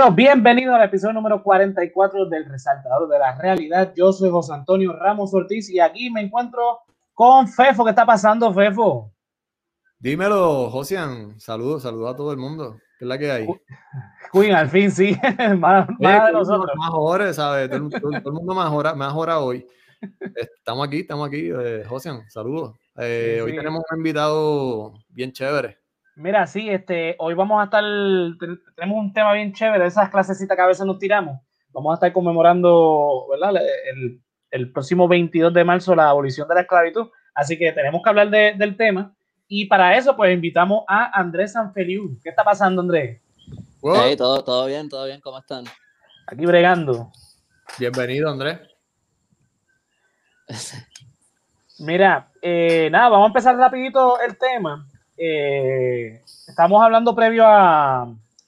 Bueno, bienvenido al episodio número 44 del Resaltador de la Realidad. Yo soy José Antonio Ramos Ortiz y aquí me encuentro con Fefo. ¿Qué está pasando, Fefo? Dímelo, Josian. Saludos, saludos a todo el mundo. ¿Qué es la que hay? Queen, al fin sí. más, más de nosotros. Más horas, ¿sabes? Todo, todo, todo, el mundo más hora, más hora hoy. Estamos aquí, estamos aquí. Eh, Josian, saludos. Eh, sí, hoy tenemos un invitado bien chévere. Mira, sí, este, hoy vamos a estar, tenemos un tema bien chévere, esas clasecitas que a veces nos tiramos. Vamos a estar conmemorando, ¿verdad? El, el próximo 22 de marzo la abolición de la esclavitud. Así que tenemos que hablar de, del tema. Y para eso, pues invitamos a Andrés Sanfeliu. ¿Qué está pasando, Andrés? Hey, todo, todo bien, todo bien, ¿cómo están? Aquí bregando. Bienvenido, Andrés. Mira, eh, nada, vamos a empezar rapidito el tema. Eh, estamos hablando previo a,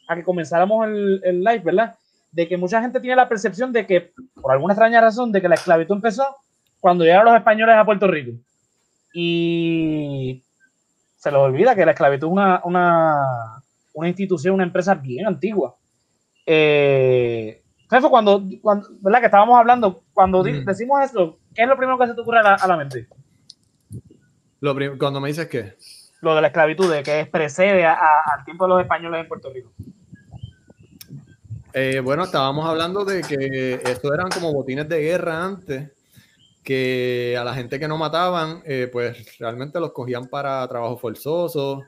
a que comenzáramos el, el, live, ¿verdad? De que mucha gente tiene la percepción de que, por alguna extraña razón, de que la esclavitud empezó cuando llegaron los españoles a Puerto Rico. Y se les olvida que la esclavitud es una, una, una institución, una empresa bien antigua. Eh, Fefo, cuando, cuando, ¿verdad? Que estábamos hablando, cuando mm. decimos eso, ¿qué es lo primero que se te ocurre a la, a la mente? Lo cuando me dices qué? Lo de la esclavitud, de que precede a, a, al tiempo de los españoles en Puerto Rico. Eh, bueno, estábamos hablando de que esto eran como botines de guerra antes, que a la gente que no mataban, eh, pues realmente los cogían para trabajo forzoso,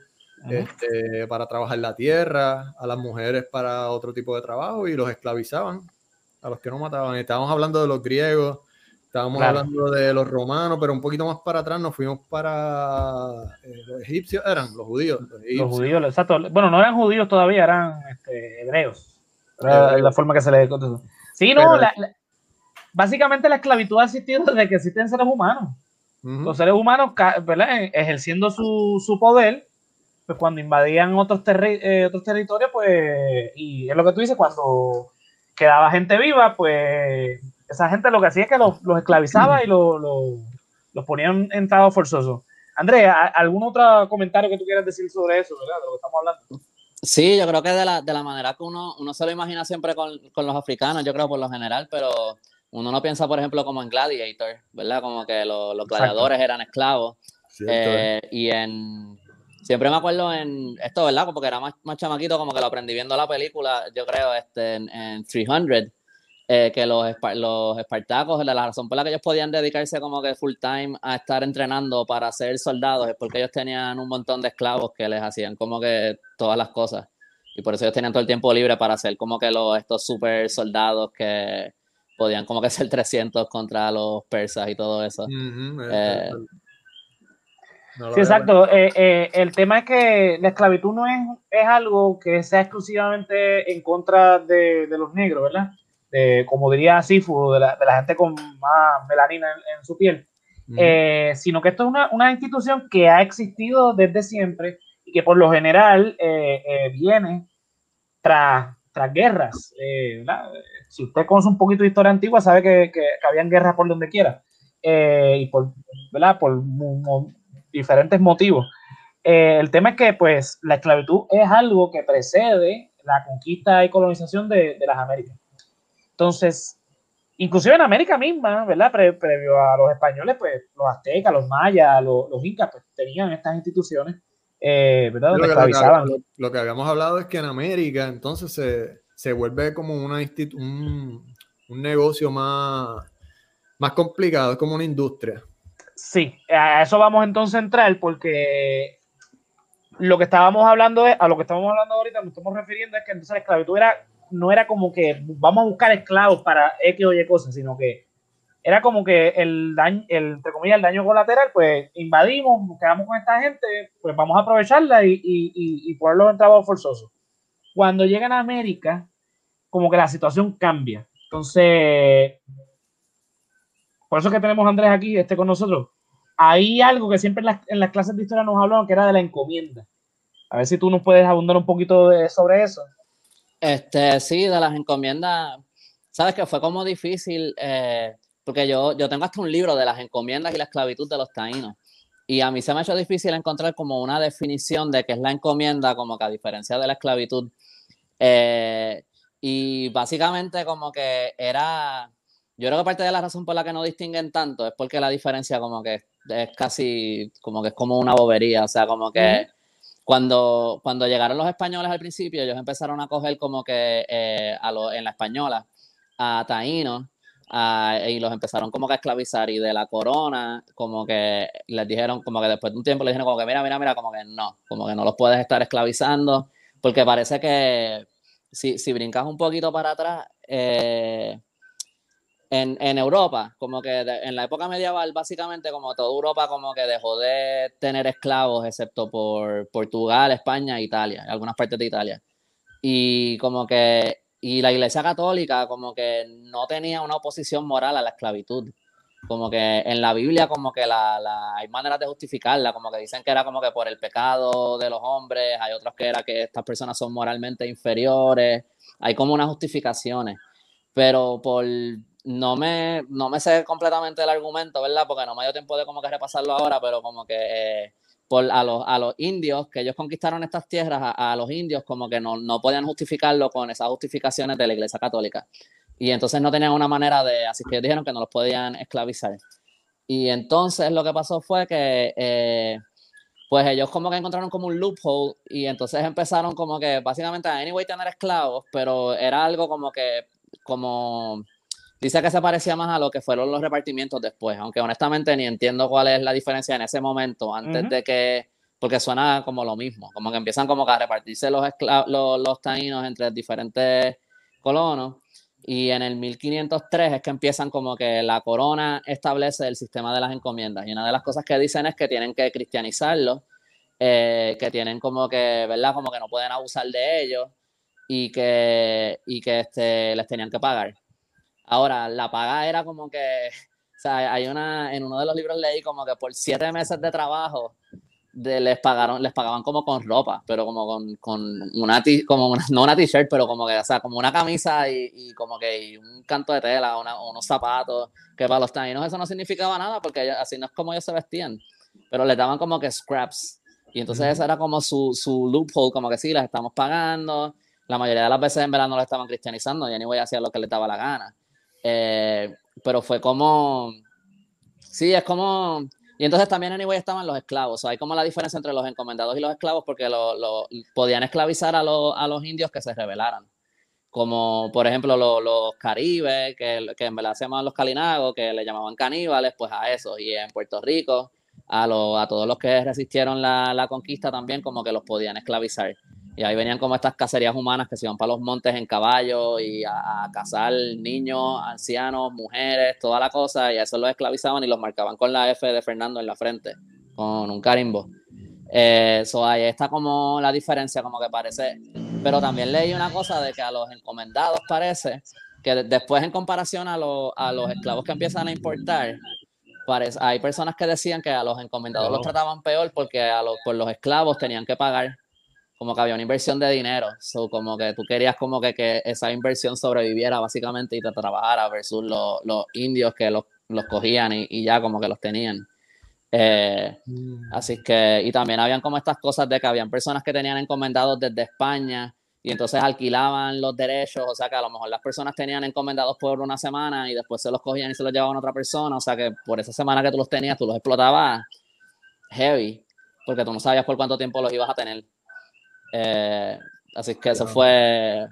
este, para trabajar la tierra, a las mujeres para otro tipo de trabajo y los esclavizaban a los que no mataban. Estábamos hablando de los griegos, Estábamos claro. hablando de los romanos, pero un poquito más para atrás nos fuimos para eh, los egipcios, eran los judíos. Los, egipcios. los judíos, exacto. Bueno, no eran judíos todavía, eran este, hebreos. Era la forma que se le Sí, no, pero, la, la, básicamente la esclavitud ha existido desde que existen seres humanos. Uh -huh. Los seres humanos, ¿verdad? ejerciendo su, su poder, pues cuando invadían otros, terri eh, otros territorios, pues, y es lo que tú dices, cuando quedaba gente viva, pues esa gente lo que hacía es que los, los esclavizaba y los lo, lo ponían en estado forzoso. Andrés, ¿algún otro comentario que tú quieras decir sobre eso, ¿verdad? De lo que estamos hablando. Sí, yo creo que de la, de la manera que uno, uno se lo imagina siempre con, con, los africanos, yo creo por lo general, pero uno no piensa, por ejemplo, como en Gladiator, ¿verdad? Como que lo, los gladiadores eran esclavos. Eh, y en. Siempre me acuerdo en esto, ¿verdad? Porque era más, más chamaquito, como que lo aprendí viendo la película, yo creo, este, en, en 300 eh, que los, los espartacos, la razón por la que ellos podían dedicarse como que full time a estar entrenando para ser soldados es porque ellos tenían un montón de esclavos que les hacían como que todas las cosas. Y por eso ellos tenían todo el tiempo libre para hacer como que los, estos super soldados que podían como que ser 300 contra los persas y todo eso. Uh -huh, eh, no sí, exacto. Eh, eh, el tema es que la esclavitud no es, es algo que sea exclusivamente en contra de, de los negros, ¿verdad? De, como diría Sifu, de la, de la, gente con más melanina en, en su piel, eh, sino que esto es una, una, institución que ha existido desde siempre y que por lo general eh, eh, viene tras, tras guerras. si usted conoce un poquito de historia antigua, sabe que, que, que habían guerras por donde quiera y por, ¿verdad? por diferentes motivos. el tema es que pues la esclavitud es algo que precede la conquista y colonización de, de las Américas. Entonces, inclusive en América misma, ¿verdad? Pre previo a los españoles, pues los aztecas, los mayas, los, los incas, pues tenían estas instituciones, eh, ¿verdad? Donde lo, que, lo, lo, que habíamos hablado es que en América entonces se, se vuelve como una un, un negocio más, más complicado, es como una industria. Sí, a eso vamos entonces a entrar porque lo que estábamos hablando es, a lo que estamos hablando ahorita, nos estamos refiriendo es que entonces la esclavitud era no era como que vamos a buscar esclavos para X o Y cosas, sino que era como que el daño, el, entre el daño colateral, pues invadimos, quedamos con esta gente, pues vamos a aprovecharla y, y, y, y ponerlos en trabajo forzoso. Cuando llegan a América, como que la situación cambia. Entonces, por eso que tenemos a Andrés aquí, este con nosotros. Hay algo que siempre en las, en las clases de historia nos hablaban, que era de la encomienda. A ver si tú nos puedes abundar un poquito de, sobre eso. Este, sí, de las encomiendas, sabes que fue como difícil, eh, porque yo, yo tengo hasta un libro de las encomiendas y la esclavitud de los taínos. Y a mí se me ha hecho difícil encontrar como una definición de qué es la encomienda, como que a diferencia de la esclavitud. Eh, Y básicamente como que era, yo creo que parte de la razón por la que no distinguen tanto es porque la diferencia como que es casi, como que es como una bobería, o sea, como que cuando, cuando llegaron los españoles al principio, ellos empezaron a coger como que eh, a lo, en la española a taínos y los empezaron como que a esclavizar y de la corona como que les dijeron como que después de un tiempo les dijeron como que mira, mira, mira, como que no, como que no los puedes estar esclavizando porque parece que si, si brincas un poquito para atrás, eh, en, Europa, como que en la época medieval, básicamente como toda Europa como que dejó de tener esclavos, excepto por Portugal, España, Italia, algunas partes de Italia. Y como que, y la Iglesia Católica como que no tenía una oposición moral a la esclavitud. Como que en la Biblia como que la, hay maneras de justificarla, como que dicen que era como que por el pecado de los hombres, hay otros que era que estas personas son moralmente inferiores, hay como unas justificaciones, pero por no me, no me sé completamente el argumento, ¿verdad? Porque no me dio tiempo de como que repasarlo ahora, pero como que eh, por, a, los, a los indios, que ellos conquistaron estas tierras, a, los indios como que no, no podían justificarlo con esas justificaciones de la Iglesia Católica. Y entonces no tenían una manera de, así que dijeron que no los podían esclavizar. Y entonces lo que pasó fue que, eh, pues ellos como que encontraron como un loophole y entonces empezaron como que básicamente a anyway tener esclavos, pero era algo como que, como Dice que se parecía más a lo que fueron los repartimientos después, aunque honestamente ni entiendo cuál es la diferencia en ese momento, antes de que, porque suena como lo mismo, como que empiezan como que a repartirse los, los, los taínos entre diferentes colonos, y en el 1503 es que empiezan como que la corona establece el sistema de las encomiendas, y una de las cosas que dicen es que tienen que cristianizarlo, eh, que tienen como que, ¿verdad? Como que no pueden abusar de ellos, y que, y que este, les tenían que pagar. Ahora, la paga era como que, o sea, hay una, en uno de los libros leí como que por siete meses de trabajo de, les pagaron, les pagaban como con ropa, pero como con, con una, como no una t-shirt, pero como que, o sea, como una camisa y, y como que un canto de tela, una, unos zapatos, que para los taínos eso no significaba nada, porque así no es como ellos se vestían, pero les daban como que scraps. Y entonces esa era como su, su loophole, como que sí, las estamos pagando. La mayoría de las veces en verdad no la estaban cristianizando, y voy a hacer lo que les daba la gana. Eh, pero fue como, sí, es como, y entonces también anyway estaban los esclavos, hay como la diferencia entre los encomendados y los esclavos porque lo, podían esclavizar a, a, los indios que se rebelaran, como por ejemplo los caribes, que, que, en verdad se llamaban los calinagos, que le llamaban caníbales, pues a eso, y en Puerto Rico, a, a todos los que resistieron la, la conquista también como que los podían esclavizar. Y ahí venían como estas cacerías humanas que se iban para los montes en caballo y a, cazar niños, ancianos, mujeres, toda la cosa. Y a eso los esclavizaban y los marcaban con la F de Fernando en la frente, con un carimbo. Eso eh, ahí está como la diferencia, como que parece. Pero también leí una cosa de que a los encomendados parece que después en comparación a, a los esclavos que empiezan a importar, parece, hay personas que decían que a los encomendados los trataban peor porque a los, por los esclavos tenían que pagar como que había una inversión de dinero, so, como que tú querías como que, que esa inversión sobreviviera básicamente y te trabajara versus los, los indios que los, los cogían y, y, ya como que los tenían. Eh, mm. Así que, y también habían como estas cosas de que habían personas que tenían encomendados desde España y entonces alquilaban los derechos, o sea que a lo mejor las personas tenían encomendados por una semana y después se los cogían y se los llevaban a otra persona, o sea que por esa semana que tú los tenías, tú los explotabas heavy, porque tú no sabías por cuánto tiempo los ibas a tener. Eh, así que eso fue.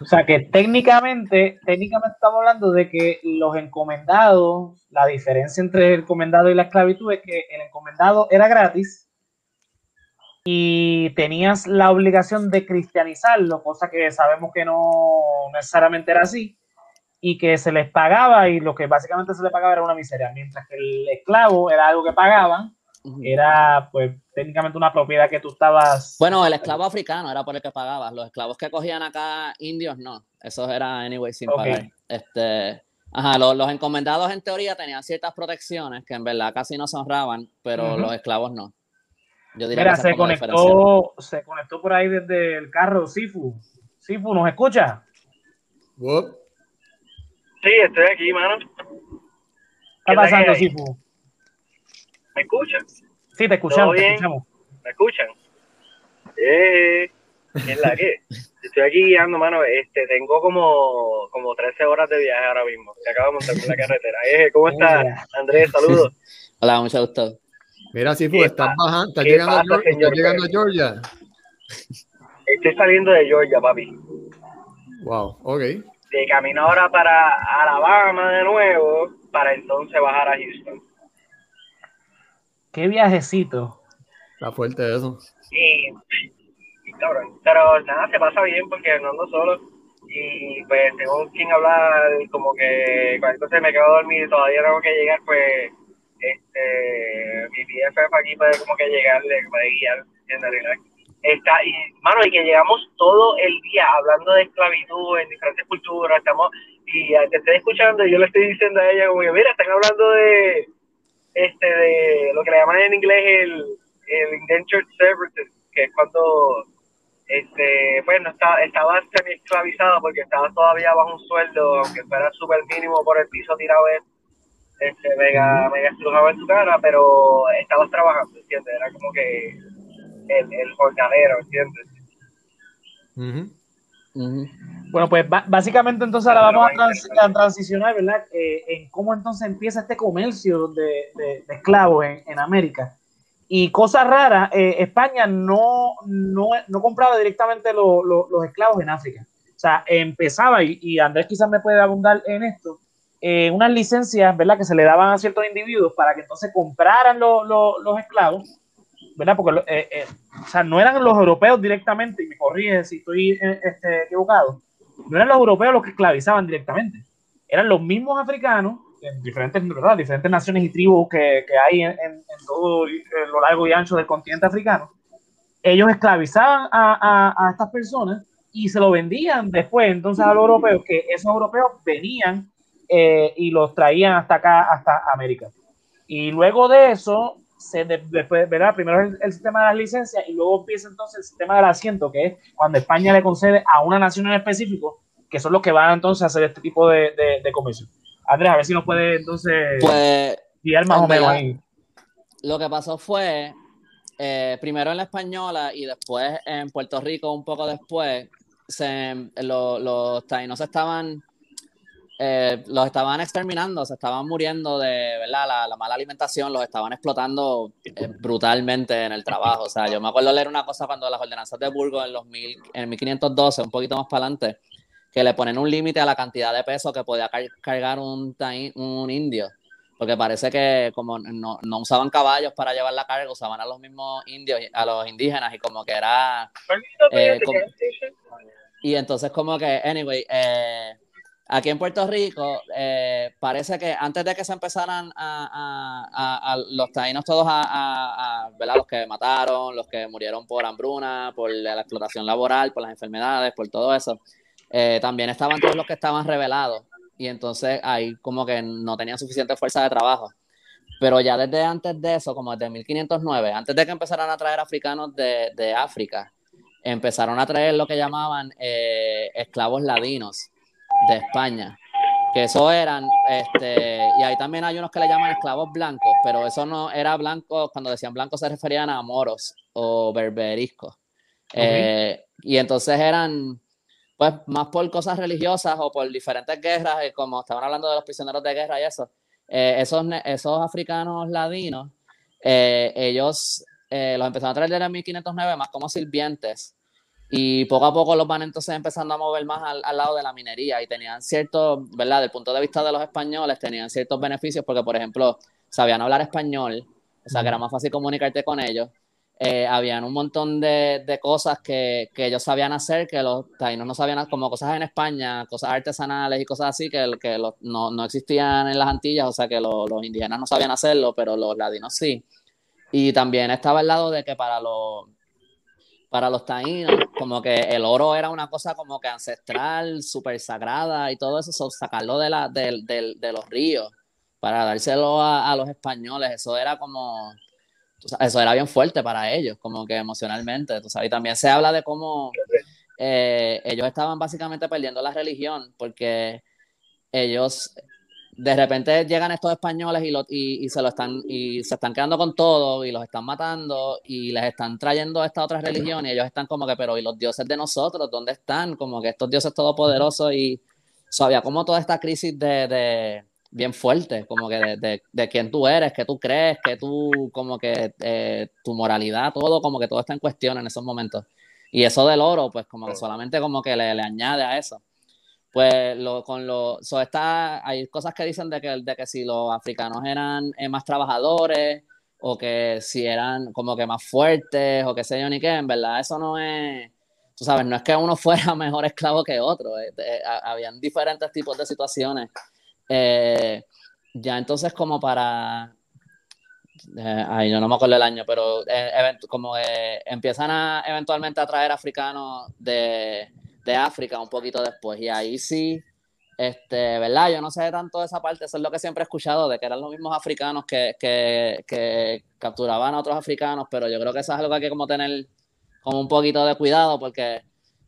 O sea que técnicamente, técnicamente estamos hablando de que los encomendados, la diferencia entre el encomendado y la esclavitud es que el encomendado era gratis y tenías la obligación de cristianizarlo, cosa que sabemos que no necesariamente era así, y que se les pagaba y lo que básicamente se les pagaba era una miseria, mientras que el esclavo era algo que pagaban era pues técnicamente una propiedad que tú estabas... Bueno, el esclavo africano era por el que pagabas, los esclavos que cogían acá indios no, esos era anyway sin pagar. Este, ajá, los, encomendados en teoría tenían ciertas protecciones que en verdad casi no se honraban, pero los esclavos no. Yo diría Mira, se conectó, se conectó por ahí desde el carro Sifu. Sifu, ¿nos escucha? Sí, estoy aquí, mano. ¿Qué está pasando, Sifu? ¿Me escuchan? Sí, te escuchamos, te escuchamos. ¿Me escuchan? Eh. Es la que. Estoy aquí guiando, mano. Este, tengo como, como 13 horas de viaje ahora mismo. Se acabo de montar en la carretera. Eh, ¿Cómo estás, Andrés? Saludos. Hola, mucho gusto. Mira, sí, pues estás bajando, estás llegando, a, Georgia, llegando a Georgia. Estoy saliendo de Georgia, papi. Wow, ok. De camino ahora para Alabama de nuevo, para entonces bajar a Houston. Qué viajecito. Está fuerte eso. Sí, cabrón. Pero nada, se pasa bien porque no ando solo. Y pues, según quien hablar, como que cuando se me quedo dormido y todavía tengo que llegar, pues, este, mi PFF aquí puede como que llegarle, puede guiar, Está, y, mano, y que llegamos todo el día hablando de esclavitud en diferentes culturas, estamos, y te estoy escuchando y yo le estoy diciendo a ella como que, mira, están hablando de, este, de lo que le llaman en inglés el, el indentured services, que es cuando este, bueno, estaba, estaba semi esclavizado porque estaba todavía bajo un sueldo, aunque fuera súper mínimo por el piso tirado este, mega, mega estrujado en su cara, pero estabas trabajando, ¿entiendes? Era como que el, el jornalero, ¿entiendes? Bueno, pues básicamente entonces ahora vamos a, transicionar, ¿verdad? Eh, en cómo entonces empieza este comercio de, de, esclavos en, en América. Y cosa rara, eh, España no, no, no, compraba directamente los esclavos en África. O sea, empezaba, y, Andrés quizás me puede abundar en esto, eh, unas licencias, ¿verdad?, que se le daban a ciertos individuos para que entonces compraran los esclavos, ¿verdad? Porque o sea, no eran los europeos directamente, y me corrige si estoy este, equivocado, no eran los europeos los que esclavizaban directamente, eran los mismos africanos en diferentes, diferentes naciones y tribus que, que hay en, en, todo lo largo y ancho del continente africano, ellos esclavizaban a, a, a, estas personas y se lo vendían después entonces a los europeos, que esos europeos venían eh, y los traían hasta acá, hasta América. Y luego de eso, se después, ¿verdad? Primero el, el, sistema de las licencias y luego empieza entonces el sistema del asiento, que es cuando España le concede a una nación en específico, que son los que van entonces a hacer este tipo de, de, de comercio. Andrés, a ver si nos puede entonces pues, guiar más o menos ahí. Lo que pasó fue, eh, primero en la española y después en Puerto Rico, un poco después, se, los taínos estaban, eh, los estaban exterminando, se estaban muriendo de ¿verdad? La, mala alimentación, los estaban explotando eh, brutalmente en el trabajo. O sea, yo me acuerdo leer una cosa cuando las ordenanzas de Burgos en, los mil, en 1512, un poquito más para adelante, que le ponen un límite a la cantidad de peso que podía cargar un, un indio. Porque parece que como no, no, usaban caballos para llevar la carga, usaban a los mismos indios, a los indígenas y como que era... Eh, y entonces como que, anyway, eh, aquí en Puerto Rico eh, parece que antes de que se empezaran a, los taínos todos a. Los que mataron, los que murieron por hambruna, por la explotación laboral, por las enfermedades, por todo eso, eh, también estaban todos los que estaban revelados y entonces ahí como que no tenían suficiente fuerza de trabajo. Pero ya desde antes de eso, como desde 1509, antes de que empezaran a traer africanos de, de África, empezaron a traer lo que llamaban eh, esclavos ladinos de España, que eso eran, este, y ahí también hay unos que le llaman esclavos blancos, pero eso no era blanco, cuando decían blancos se referían a moros o berberiscos. Eh, y entonces eran pues más por cosas religiosas o por diferentes guerras, eh, como estaban hablando de los prisioneros de guerra y eso, eh, esos, esos africanos ladinos, eh, ellos los empezaron a traer desde 1509 más como sirvientes y poco a poco los van entonces empezando a mover más al, al, lado de la minería y tenían ciertos, ¿verdad? Del punto de vista de los españoles, tenían ciertos beneficios porque, por ejemplo, sabían hablar español, o sea, que era más fácil comunicarte con ellos eh, habían un montón de, de cosas que, que, ellos sabían hacer, que los taínos no sabían, como cosas en España, cosas artesanales y cosas así, que, que los, no, no, existían en las Antillas, o sea que los, los indígenas no sabían hacerlo, pero los ladinos sí. Y también estaba el lado de que para los, para los taínos, como que el oro era una cosa como que ancestral, súper sagrada y todo eso, sacarlo de, la, de, de, de los ríos para dárselo a, a los españoles, eso era como eso era bien fuerte para ellos, como que emocionalmente, tú sabes. Y también se habla de cómo eh, ellos estaban básicamente perdiendo la religión porque ellos de repente llegan estos españoles y, lo, y, se lo están y se están quedando con todo y los están matando y les están trayendo a esta otra religión y ellos están como que, pero ¿y los dioses de nosotros? ¿Dónde están? Como que estos dioses todopoderosos y sabía como toda esta crisis de, de bien fuerte, como que de, de, quién tú eres, qué tú crees, que tú, como que eh, tu moralidad, todo, como que todo está en cuestión en esos momentos. Y eso del oro, pues como que solamente como que le, le añade a eso pues lo, con lo, so está, hay cosas que dicen de que, de que si los africanos eran eh, más trabajadores o que si eran como que más fuertes o qué sé yo ni qué, en verdad eso no es, tú sabes, no es que uno fuera mejor esclavo que otro, eh, habían diferentes tipos de situaciones. Eh, ya entonces como para, ay, no, no me acuerdo el año, pero como empiezan a eventualmente a traer africanos de de África un poquito después. Y ahí sí, este, ¿verdad? Yo no sé tanto de esa parte, eso es lo que siempre he escuchado, de que eran los mismos africanos que, que, que capturaban a otros africanos, pero yo creo que eso es algo que hay que como tener como un poquito de cuidado, porque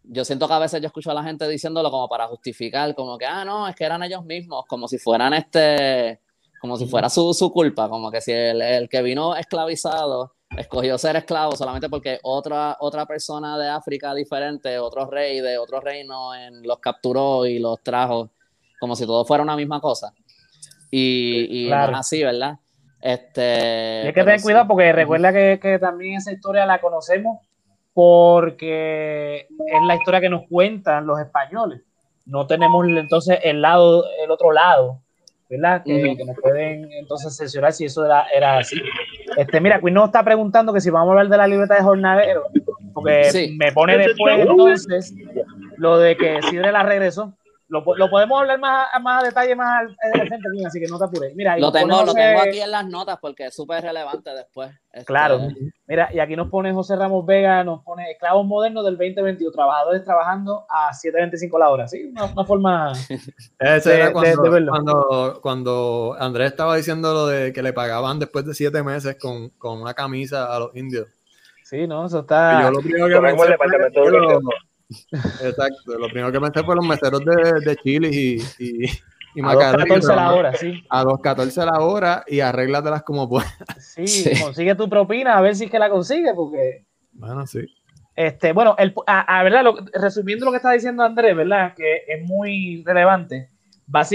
yo siento que a veces yo escucho a la gente diciéndolo como para justificar, como que, ah, no, es que eran ellos mismos, como si fueran este, como si fuera su, su culpa, como que si el, el que vino esclavizado escogió ser esclavo solamente porque otra, otra persona de África diferente, otro rey de otro reino, en, los capturó y los trajo como si todo fuera una misma cosa. Y, y no es así, ¿verdad? Este, hay que tener cuidado porque recuerda que, que, también esa historia la conocemos porque es la historia que nos cuentan los españoles. No tenemos entonces el lado, el otro lado ¿verdad? Que, nos pueden entonces censurar si eso era, era, así. Este, mira, Quinn nos está preguntando que si vamos a hablar de la libertad de jornadero, porque me pone después entonces lo de que Sidre la regresó. Lo, lo, podemos hablar más, más a detalle más al frente, así que no te apures. Mira, lo, tengo, lo tengo aquí en las notas porque es súper relevante después. Este, claro. Mira, y aquí nos pone José Ramos Vega, nos pone esclavos modernos del 2021, trabajadores trabajando a 7.25 la hora. Sí, una, forma. Ese era cuando, cuando, Andrés estaba diciendo lo de que le pagaban después de siete meses con, con una camisa a los indios. Sí, no, eso está. yo lo primero que pensé Exacto, lo primero que pensé fue los meseros de, de Chile y, y, y a 2.14 la hora, sí. A 2.14 la hora y arréglatelas como puedas. Sí, consigue tu propina, a ver si es que la consigue, porque. Bueno, sí. Este, bueno, el, a, verdad, resumiendo lo que está diciendo Andrés, ¿verdad? Que es muy relevante.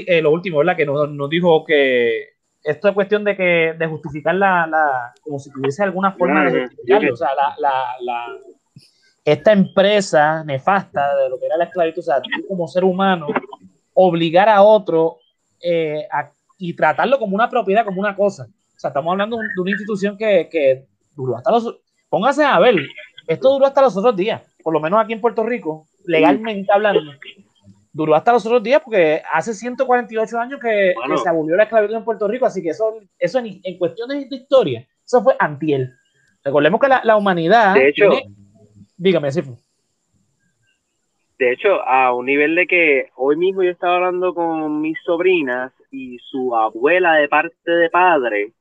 Eh, lo último, ¿verdad? Que nos, nos, dijo que esto es cuestión de que de justificar la, la como si tuviese alguna forma de justificarlo. O sea, la, la esta empresa nefasta de lo que era la esclavitud, o sea, tú como ser humano, obligar a otro eh, y tratarlo como una propiedad, como una cosa. O sea, estamos hablando de una institución que, que duró hasta los... Póngase a ver, esto duró hasta los otros días, por lo menos aquí en Puerto Rico, legalmente hablando. Duró hasta los otros días porque hace 148 años que, se abolió la esclavitud en Puerto Rico, así que eso, eso en, cuestiones de historia, eso fue antiel. Recordemos que la, humanidad... De hecho, Dígame, sí. De hecho, a un nivel de que hoy mismo yo estaba hablando con mis sobrinas y su abuela de parte de padre,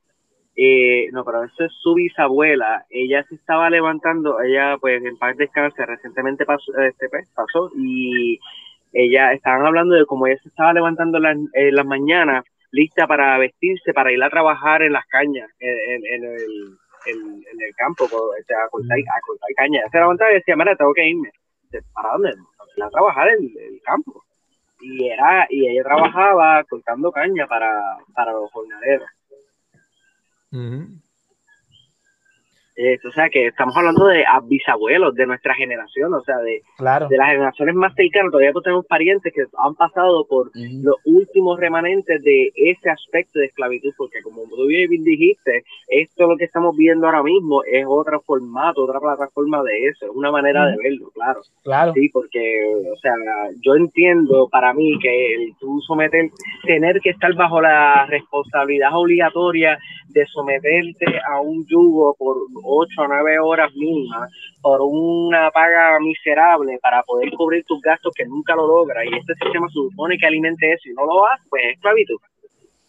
eh, no, pero eso es su bisabuela, ella se estaba levantando, ella pues en paz descanse recientemente pasó, este, pues, pasó y ella estaban hablando de cómo ella se estaba levantando en las mañanas lista para vestirse, para ir a trabajar en las cañas, en el en, en el campo, este, a, cortar, a cortar caña. Se levantaba y decía, mira, tengo que irme. ¿Para dónde? A trabajar en el, campo. Y era y ella trabajaba cortando caña para, para los jornaleros. Eh, o sea, que estamos hablando de bisabuelos de nuestra generación, o sea, de, de las generaciones más cercanas. Todavía pues tenemos parientes que han pasado por los últimos remanentes de ese aspecto de esclavitud, porque como tú bien dijiste, esto lo que estamos viendo ahora mismo es otro formato, otra plataforma de eso, es una manera de verlo, claro. Claro. Sí, porque, o sea, yo entiendo para mí que el tú someter, tener que estar bajo la responsabilidad obligatoria de someterte a un yugo por ocho o nueve horas mínimas por una paga miserable para poder cubrir tus gastos que nunca lo logra y este sistema supone que alimente eso y no lo hace, pues es esclavitud.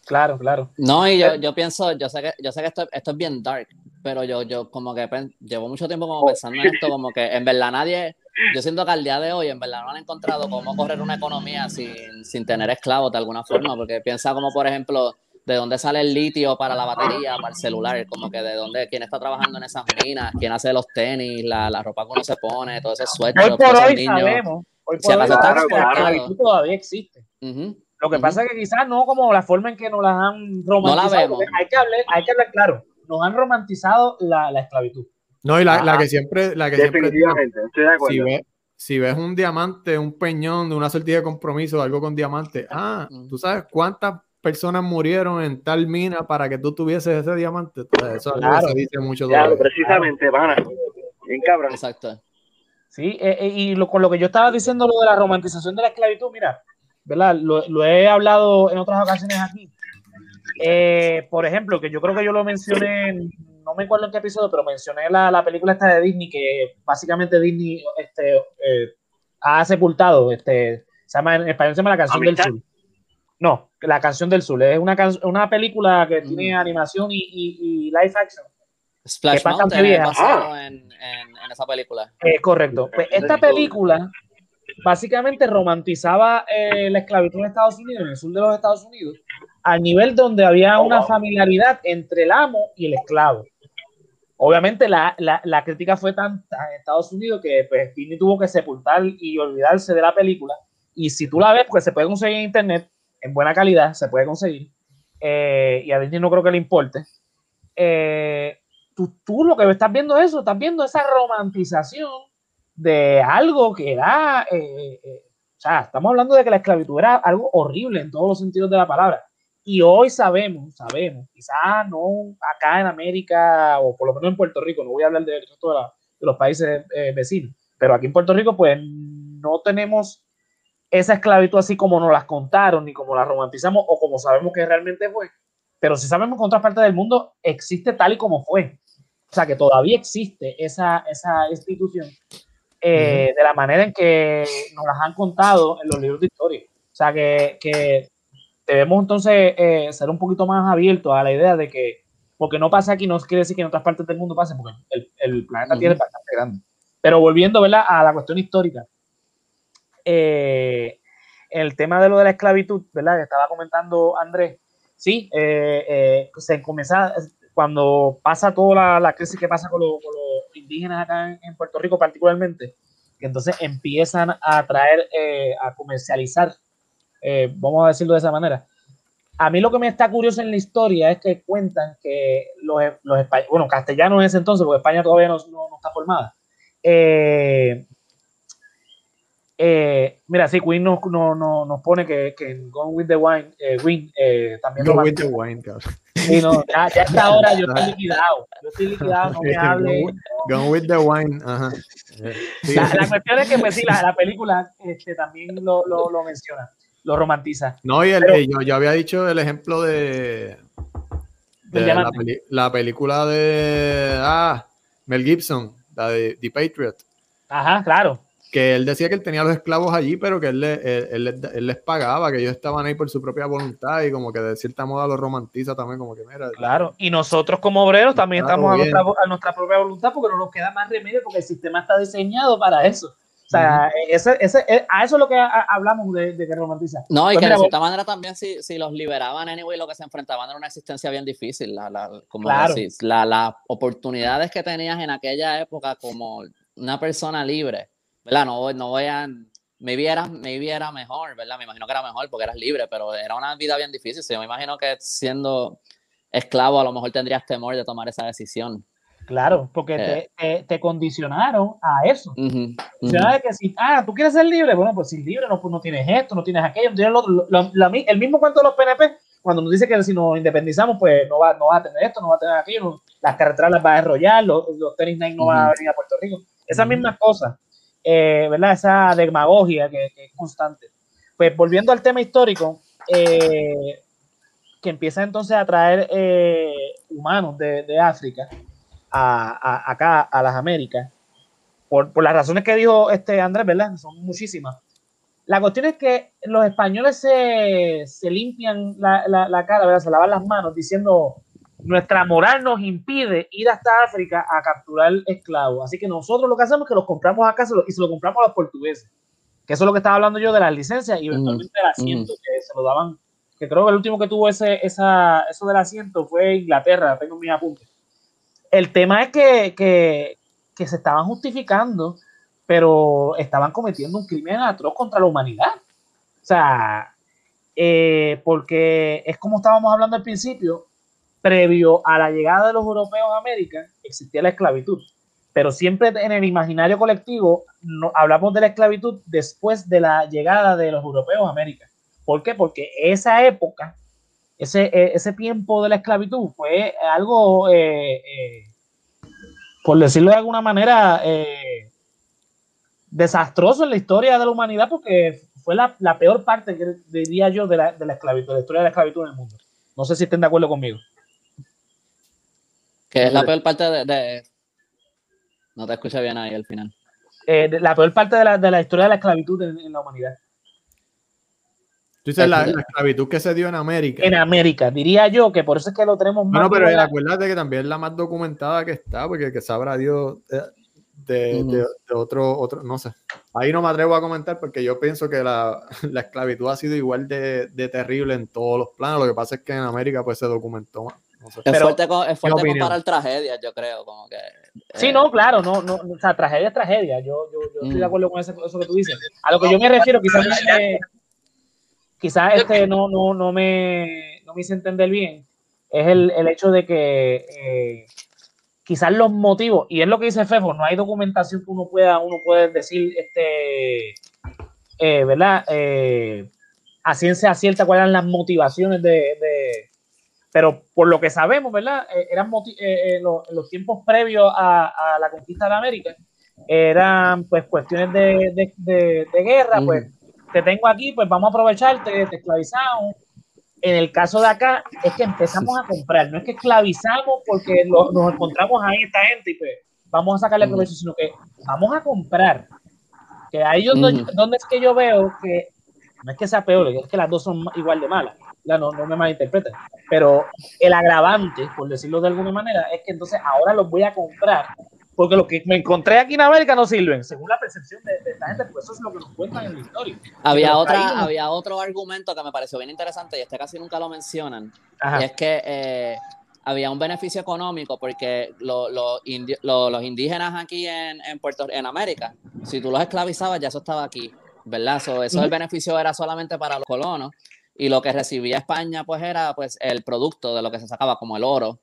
Claro, claro. No, y yo, yo pienso, yo sé que, yo sé que esto, esto es bien dark, pero yo, yo como que llevo mucho tiempo como pensando en esto, como que en verdad nadie, yo siento que al día de hoy, en verdad, no han encontrado cómo correr una economía sin, sin tener esclavos de alguna forma, porque piensa como, por ejemplo, de dónde sale el litio para la batería, para el celular, como que de dónde, quién está trabajando en esas minas, quién hace los tenis, la, la ropa que uno se pone, todo ese suéter. Hoy por hoy niños. sabemos, hoy por hoy la esclavitud todavía existe. Lo que pasa es que quizás no como la forma en que nos las han romantizado. No la vemos. Hay que hablar, hay que hablar claro, nos han romantizado la, la esclavitud. No, y la, la, que siempre, la que Definitivamente, siempre, estoy de acuerdo. Si ves, si ves un diamante, un peñón de una sortilla de compromiso, algo con diamante, ah, tú sabes cuántas personas murieron en tal mina para que tú tuvieses ese diamante. eso, claro. dice mucho. Claro, precisamente, van Bien cabrón. Exacto. Sí, eh, eh, y lo, con lo que yo estaba diciendo, lo de la romantización de la esclavitud, mira, ¿verdad? Lo, lo he hablado en otras ocasiones aquí. Eh, por ejemplo, que yo creo que yo lo mencioné, no me acuerdo en qué episodio, pero mencioné la, la película esta de Disney, que básicamente Disney este, ha sepultado, este, se llama, en español se llama La Canción del Sur. No, La Canción del Sur. Es una, una película que tiene mm. animación y, y, live action. Splash Mountain vieja. Ah. En, en, esa película. Es correcto. Pues esta película básicamente romantizaba eh, la esclavitud en Estados Unidos, en el sur de los Estados Unidos, al nivel donde había una familiaridad entre el amo y el esclavo. Obviamente la, la, la crítica fue tanta en Estados Unidos que pues, Disney tuvo que sepultar y olvidarse de la película. Y si tú la ves, pues se puede conseguir en internet, en buena calidad, se puede conseguir. Eh, y a Disney no creo que le importe. Eh, tú, tú, lo que estás viendo es eso, estás viendo esa romantización de algo que era, eh, o sea, estamos hablando de que la esclavitud era algo horrible en todos los sentidos de la palabra. Y hoy sabemos, sabemos, quizás no acá en América o por lo menos en Puerto Rico, no voy a hablar de, de los países vecinos, pero aquí en Puerto Rico pues no tenemos esa esclavitud así como nos las contaron, ni como la romantizamos o como sabemos que realmente fue. Pero si sabemos que en otras partes del mundo existe tal y como fue. O sea, que todavía existe esa, esa institución eh, de la manera en que nos las han contado en los libros de historia. O sea, que, que debemos entonces eh, ser un poquito más abiertos a la idea de que, porque no pasa aquí, no quiere decir que en otras partes del mundo pase, porque el, el planeta tiene bastante grande. Pero volviendo ¿verdad? a la cuestión histórica, eh, el tema de lo de la esclavitud, ¿verdad? Que estaba comentando Andrés, sí, eh, eh, se comienza, cuando pasa toda la, crisis que pasa con, los indígenas acá en, Puerto Rico particularmente, que entonces empiezan a traer, a comercializar, vamos a decirlo de esa manera. A mí lo que me está curioso en la historia es que cuentan que los, los bueno, castellanos en ese entonces, porque España todavía no, no, no está formada, eh, eh, mira, sí, Queen nos, no, no, nos pone que, que en Gone with the Wine, eh, Win, eh, también Gone with the Wine, Sí, no, ya, ya hasta ahora yo estoy liquidado. Yo estoy liquidado, no me hable. Gone with the Wine, ajá. La, la, cuestión es que, pues sí, la, la película este, también lo, lo, lo, menciona, lo romantiza. No, y el, Pero, yo, yo había dicho el ejemplo de, de la, la, película de ah, Mel Gibson, la de The Patriot. Ajá, claro que él decía que él tenía los esclavos allí, pero que él, él, él, les pagaba, que ellos estaban ahí por su propia voluntad y como que de cierta moda lo romantiza también, como que mira. Claro, y nosotros como obreros también estamos a nuestra, a nuestra, propia voluntad porque no nos queda más remedio porque el sistema está diseñado para eso. O sea, ese, ese, eh, a eso es lo que hablamos de, que romantiza. No, y pues que de cierta manera también si, si, los liberaban, anyway, lo que se enfrentaban era una existencia bien difícil. La, la, como decís, la, las oportunidades que tenías en aquella época como una persona libre ¿verdad? No, no voy a, me viera, me viera mejor, ¿verdad? Me imagino que era mejor porque eras libre, pero era una vida bien difícil. Yo me imagino que siendo esclavo a lo mejor tendrías temor de tomar esa decisión. Claro, porque te, eh. te, condicionaron a eso. Uh que si, ah, tú quieres ser libre, bueno, pues si libre no, pues no tienes esto, no tienes aquello, no tienes lo, lo, el mismo cuento de los PNP, cuando nos dice que si nos independizamos, pues no va, no va a tener esto, no va a tener aquello, las carreteras las va a desarrollar, los, los tenis night no van a venir a Puerto Rico. Esas mismas cosas eh, ¿verdad? Esa demagogia que, es constante. Pues volviendo al tema histórico, eh, que empieza entonces a traer eh, humanos de, de África a, a, acá a las Américas, por, por, las razones que dijo este Andrés, ¿verdad? Son muchísimas. La cuestión es que los españoles se, se limpian la, la, la, cara, ¿verdad? Se lavan las manos diciendo, nuestra moral nos impide ir hasta África a capturar esclavos. Así que nosotros lo que hacemos es que los compramos acá y se los compramos a los portugueses. Que eso es lo que estaba hablando yo de las licencias y eventualmente el asiento que se lo daban. Que creo que el último que tuvo ese, esa, eso del asiento fue Inglaterra, tengo mis apuntes. El tema es que, que, que se estaban justificando, pero estaban cometiendo un crimen atroz contra la humanidad. O sea, eh, porque es como estábamos hablando al principio, previo a la llegada de los europeos a América, existía la esclavitud. Pero siempre en el imaginario colectivo no, hablamos de la esclavitud después de la llegada de los europeos a América. ¿Por qué? Porque esa época, ese, e, tiempo de la esclavitud fue algo, eh, eh, por decirlo de alguna manera, desastroso en la historia de la humanidad porque fue la, la peor parte, diría yo, de la, de la esclavitud, de la historia de la esclavitud en el mundo. No sé si estén de acuerdo conmigo. Que es la peor parte de, No te escucha bien ahí al final. Eh, la peor parte de la, de la, historia de la esclavitud en, la humanidad. Tú dices la, la, esclavitud que se dio en América. En América, diría yo que por eso es que lo tenemos más. No, pero acuérdate que también es la más documentada que está, porque que sabrá Dios. Eh, de, otro, otro, no sé. Ahí no me atrevo a comentar porque yo pienso que la, la esclavitud ha sido igual de, de, terrible en todos los planos. Lo que pasa es que en América pues se documentó más. Es fuerte, es fuerte comparar tragedias, yo creo. Como que, sí, no, claro, no, no, o sea, tragedia es tragedia. Yo, yo, yo estoy de acuerdo con eso, que tú dices. A lo que yo me refiero, quizás, eh, quizás este no, no, no, me, no me hice entender bien, es el, el hecho de que eh, quizás los motivos, y es lo que dice Fefo, no hay documentación que uno pueda, uno puede decir, este, eh, ¿verdad? Eh, a ciencia cierta cuáles eran las motivaciones de, pero por lo que sabemos, ¿verdad? Eh, eran los, los, tiempos previos a, la conquista de América, eran pues cuestiones de, guerra, pues te tengo aquí, pues vamos a aprovecharte, te esclavizamos, en el caso de acá es que empezamos a comprar, no es que esclavizamos porque nos encontramos ahí esta gente y pues vamos a sacarle provecho, sino que vamos a comprar. Que ahí donde, donde es que yo veo que no es que sea peor, es que las dos son igual de malas, no, no me malinterpreten, pero el agravante, por decirlo de alguna manera, es que entonces ahora los voy a comprar porque lo que me encontré aquí en América no sirven, según la percepción de, esta gente, pues eso es lo que nos cuentan en la historia. Había, otra, había otro argumento que me pareció bien interesante y este casi nunca lo mencionan, y es que eh, había un beneficio económico porque los indígenas aquí en, en, Puerto en América, si tú los esclavizabas, ya eso estaba aquí, ¿verdad? eso el beneficio era solamente para los colonos y lo que recibía España pues era pues el producto de lo que se sacaba como el oro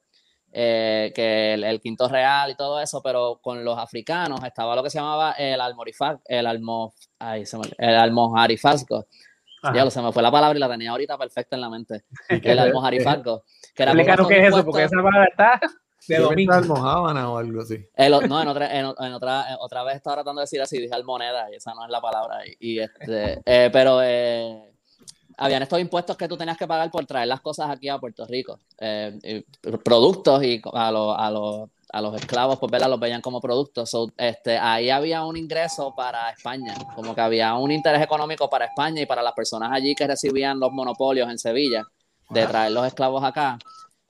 eh, que el, quinto real y todo eso, pero con los africanos estaba lo que se llamaba el almorifaz, el almo, ay, se me, el almojarifazgo. Ya lo se me fue la palabra y la tenía ahorita perfecta en la mente. el almojarifazgo. Que era claro qué es eso, porque esa palabra está de domingo. almohábana o algo así. no, en otra, en, otra, otra vez estaba tratando de decir así, dije almoneda, y esa no es la palabra. Y, este, eh, pero eh, habían estos impuestos que tú tenías que pagar por traer las cosas aquí a Puerto Rico, eh, productos y a, los, a, los, a los esclavos, pues los veían como productos. este, ahí había un ingreso para España, como que había un interés económico para España y para las personas allí que recibían los monopolios en Sevilla de traer los esclavos acá.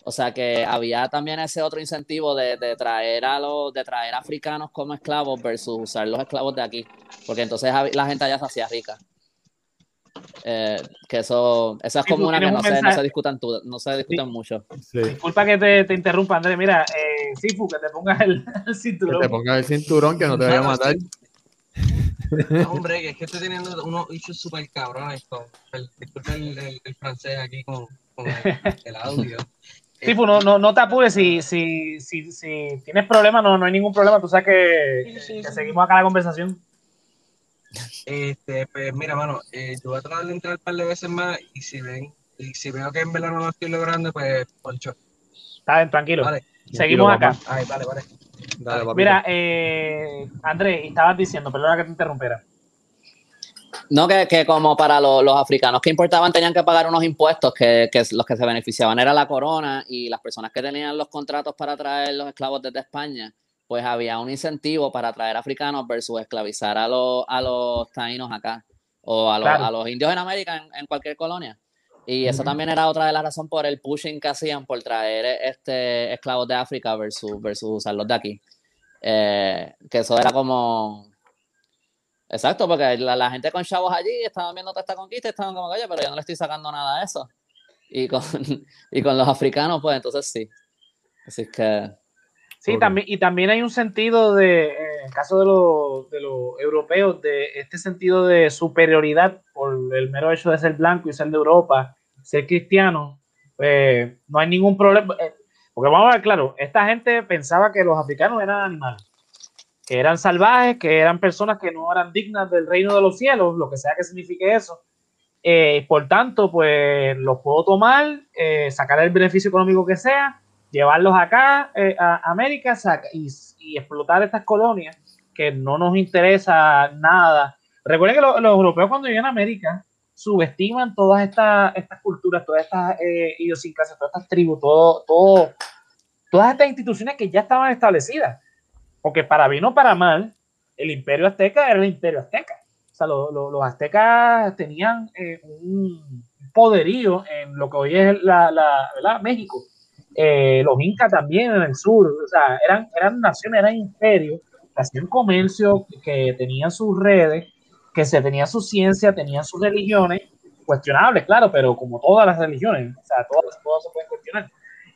O sea que había también ese otro incentivo de, de, traer a los, de traer africanos como esclavos versus usar los esclavos de aquí, porque entonces la gente allá se hacía rica. Eh, que eso, eso es como una que no se, no se, discutan no se discuten mucho. Disculpa que te, te, interrumpa, Andrés. Mira, eh, Sifu, que te pongas el, cinturón. Que te pongas el cinturón que no te vaya a matar. hombre, es que estoy teniendo unos bichos súper cabrones. disculpa el, el, francés aquí con, con el, audio. Sifu, no, no, no te apures. Si, si, si, si tienes problemas, no, no hay ningún problema. Tú sabes que, que seguimos acá la conversación. Este, pues mira, mano, eh, yo voy a tratar de entrar un par de veces más y si ven, y si veo que en verdad no lo estoy logrando, pues poncho. Está bien, tranquilo. Seguimos acá. Ay, vale, vale. Mira, eh, Andrés, estabas diciendo, perdona que te interrumpiera. No, que, que como para los africanos que importaban tenían que pagar unos impuestos, que, que, los que se beneficiaban era la corona y las personas que tenían los contratos para traer los esclavos desde España, pues había un incentivo para traer africanos versus esclavizar a los, a los taínos acá o a los, a los indios en América en, cualquier colonia. Y eso también era otra de las razones por el pushing que hacían por traer este, esclavos de África versus, versus usarlos de aquí. Eh, que eso era como. Exacto, porque la, gente con chavos allí estaban viendo toda esta conquista y estaban como, oye, pero yo no le estoy sacando nada de eso. Y con, y con los africanos, pues entonces sí. Así que. Sí, también, y también hay un sentido de, en el caso de, de los europeos, de este sentido de superioridad por el mero hecho de ser blanco y ser de Europa, ser cristiano, pues no hay ningún problema. Eh, porque vamos a ver, claro, esta gente pensaba que los africanos eran animales, que eran salvajes, que eran personas que no eran dignas del reino de los cielos, lo que sea que signifique eso. Eh, por tanto, pues los puedo tomar, eh, sacar el beneficio económico que sea, llevarlos acá eh, a América y, explotar estas colonias que no nos interesa nada. Recuerden que los, europeos cuando llegan a América subestiman todas estas, estas culturas, todas estas eh, idiosincrasias, todas estas tribus, todo, todo, todas estas instituciones que ya estaban establecidas. Porque para bien o para mal, el imperio azteca era el imperio azteca. O sea, los aztecas tenían eh, un poderío en lo que hoy es la, la México eh, los incas también en el sur, o sea, eran, eran naciones, eran imperios que hacían comercio, que tenían sus redes, que se tenía su ciencia, tenían sus religiones, cuestionables, claro, pero como todas las religiones, o sea, todas, todas se pueden cuestionar.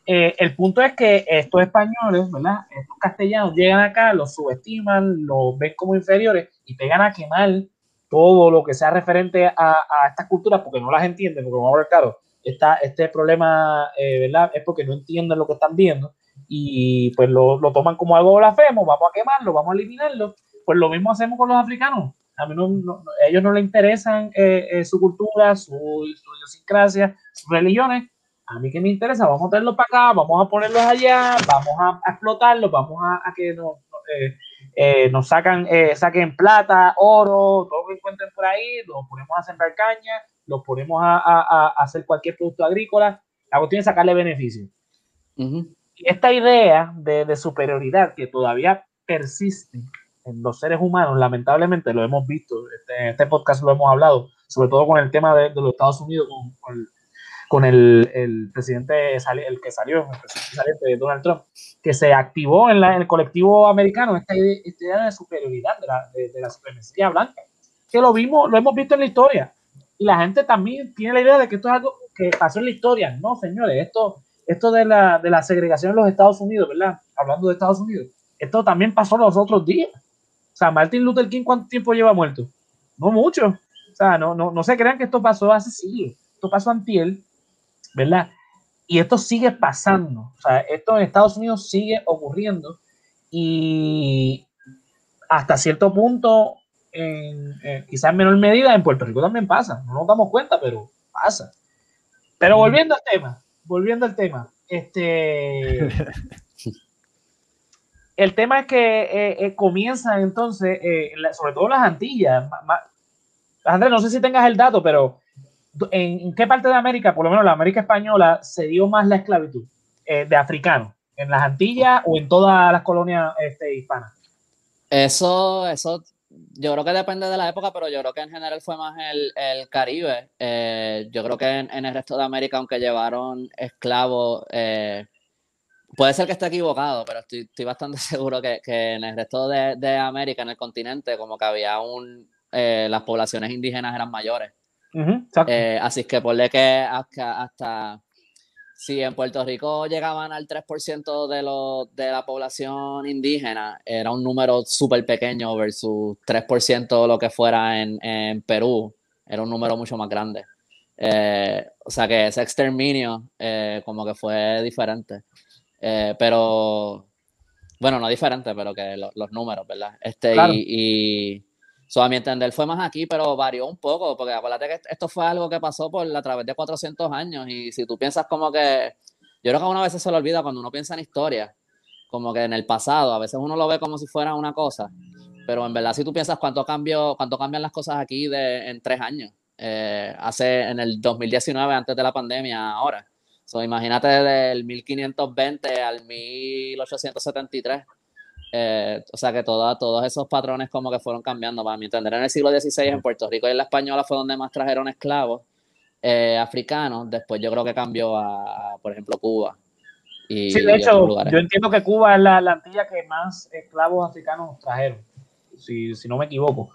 Eh, el punto es que estos españoles, ¿verdad? Estos castellanos llegan acá, los subestiman, los ven como inferiores y pegan a quemar todo lo que sea referente a, a estas culturas porque no las entienden, porque vamos a ver, claro, este problema, eh, ¿verdad? Es porque no entienden lo que están viendo y pues lo, lo toman como algo blasfemo, vamos a quemarlo, vamos a eliminarlo. Pues lo mismo hacemos con los africanos. A mí no, ellos no les interesan eh, eh, su cultura, su, su, idiosincrasia, sus religiones. A mí que me interesa, vamos a traerlos para acá, vamos a ponerlos allá, vamos a, explotarlos, vamos a, que nos, nos sacan, saquen plata, oro, todo lo que encuentren por ahí, lo ponemos a sembrar caña los ponemos a, hacer cualquier producto agrícola, la cuestión es sacarle beneficio. Y esta idea de, superioridad que todavía persiste en los seres humanos, lamentablemente lo hemos visto, este, este podcast lo hemos hablado, sobre todo con el tema de, los Estados Unidos, con, el, presidente, el que salió, el presidente de Donald Trump, que se activó en, el colectivo americano esta idea, de superioridad, de la, de la supremacía blanca, que lo vimos, lo hemos visto en la historia y la gente también tiene la idea de que esto es algo que pasó en la historia. No, señores, esto, esto de, la, de la segregación en los Estados Unidos, ¿verdad? Hablando de Estados Unidos, esto también pasó los otros días. O sea, Martin Luther King, ¿cuánto tiempo lleva muerto? No mucho. O sea, no, no, no se crean que esto pasó hace siglos. Esto pasó antier, ¿verdad? Y esto sigue pasando. O sea, esto en Estados Unidos sigue ocurriendo. Y hasta cierto punto en, quizás en menor medida en Puerto Rico también pasa, no nos damos cuenta, pero pasa. Pero volviendo al tema, volviendo al tema, este, el tema es que eh, eh, comienza entonces, eh, sobre todo en las Antillas, Andrés, no sé si tengas el dato, pero ¿en, qué parte de América, por lo menos la América española, se dio más la esclavitud de africanos? ¿En las Antillas o en todas las colonias este, hispanas? Eso, eso yo creo que depende de la época, pero yo creo que en general fue más el, el Caribe. Eh, yo creo que en, el resto de América, aunque llevaron esclavos, eh, puede ser que esté equivocado, pero estoy, estoy bastante seguro que, que, en el resto de, de, América, en el continente, como que había un, eh, las poblaciones indígenas eran mayores. así que por que hasta, hasta si en Puerto Rico llegaban al 3% de, lo, de la población indígena, era un número súper pequeño versus 3% lo que fuera en, en, Perú, era un número mucho más grande. Eh, o sea que ese exterminio eh, como que fue diferente. Eh, pero, bueno, no diferente, pero que los números, ¿verdad? Este, y So, a mi entender fue más aquí, pero varió un poco, porque acuérdate que esto fue algo que pasó por a través de 400 años y si tú piensas como que, yo creo que una vez se lo olvida cuando uno piensa en historia, como que en el pasado, a veces uno lo ve como si fuera una cosa, pero en verdad si tú piensas cuánto, cambio, cuánto cambian las cosas aquí de, en tres años, eh, hace en el 2019 antes de la pandemia ahora. So, imagínate del 1520 al 1873 eh, o sea que todos esos patrones como que fueron cambiando, para mi entender, en el siglo XVI en Puerto Rico y en la española fue donde más trajeron esclavos. eh, africanos, después yo creo que cambió a, por ejemplo, Cuba. Y, sí, de hecho, yo entiendo que Cuba es la, la, antilla que más esclavos africanos trajeron, si, si no me equivoco.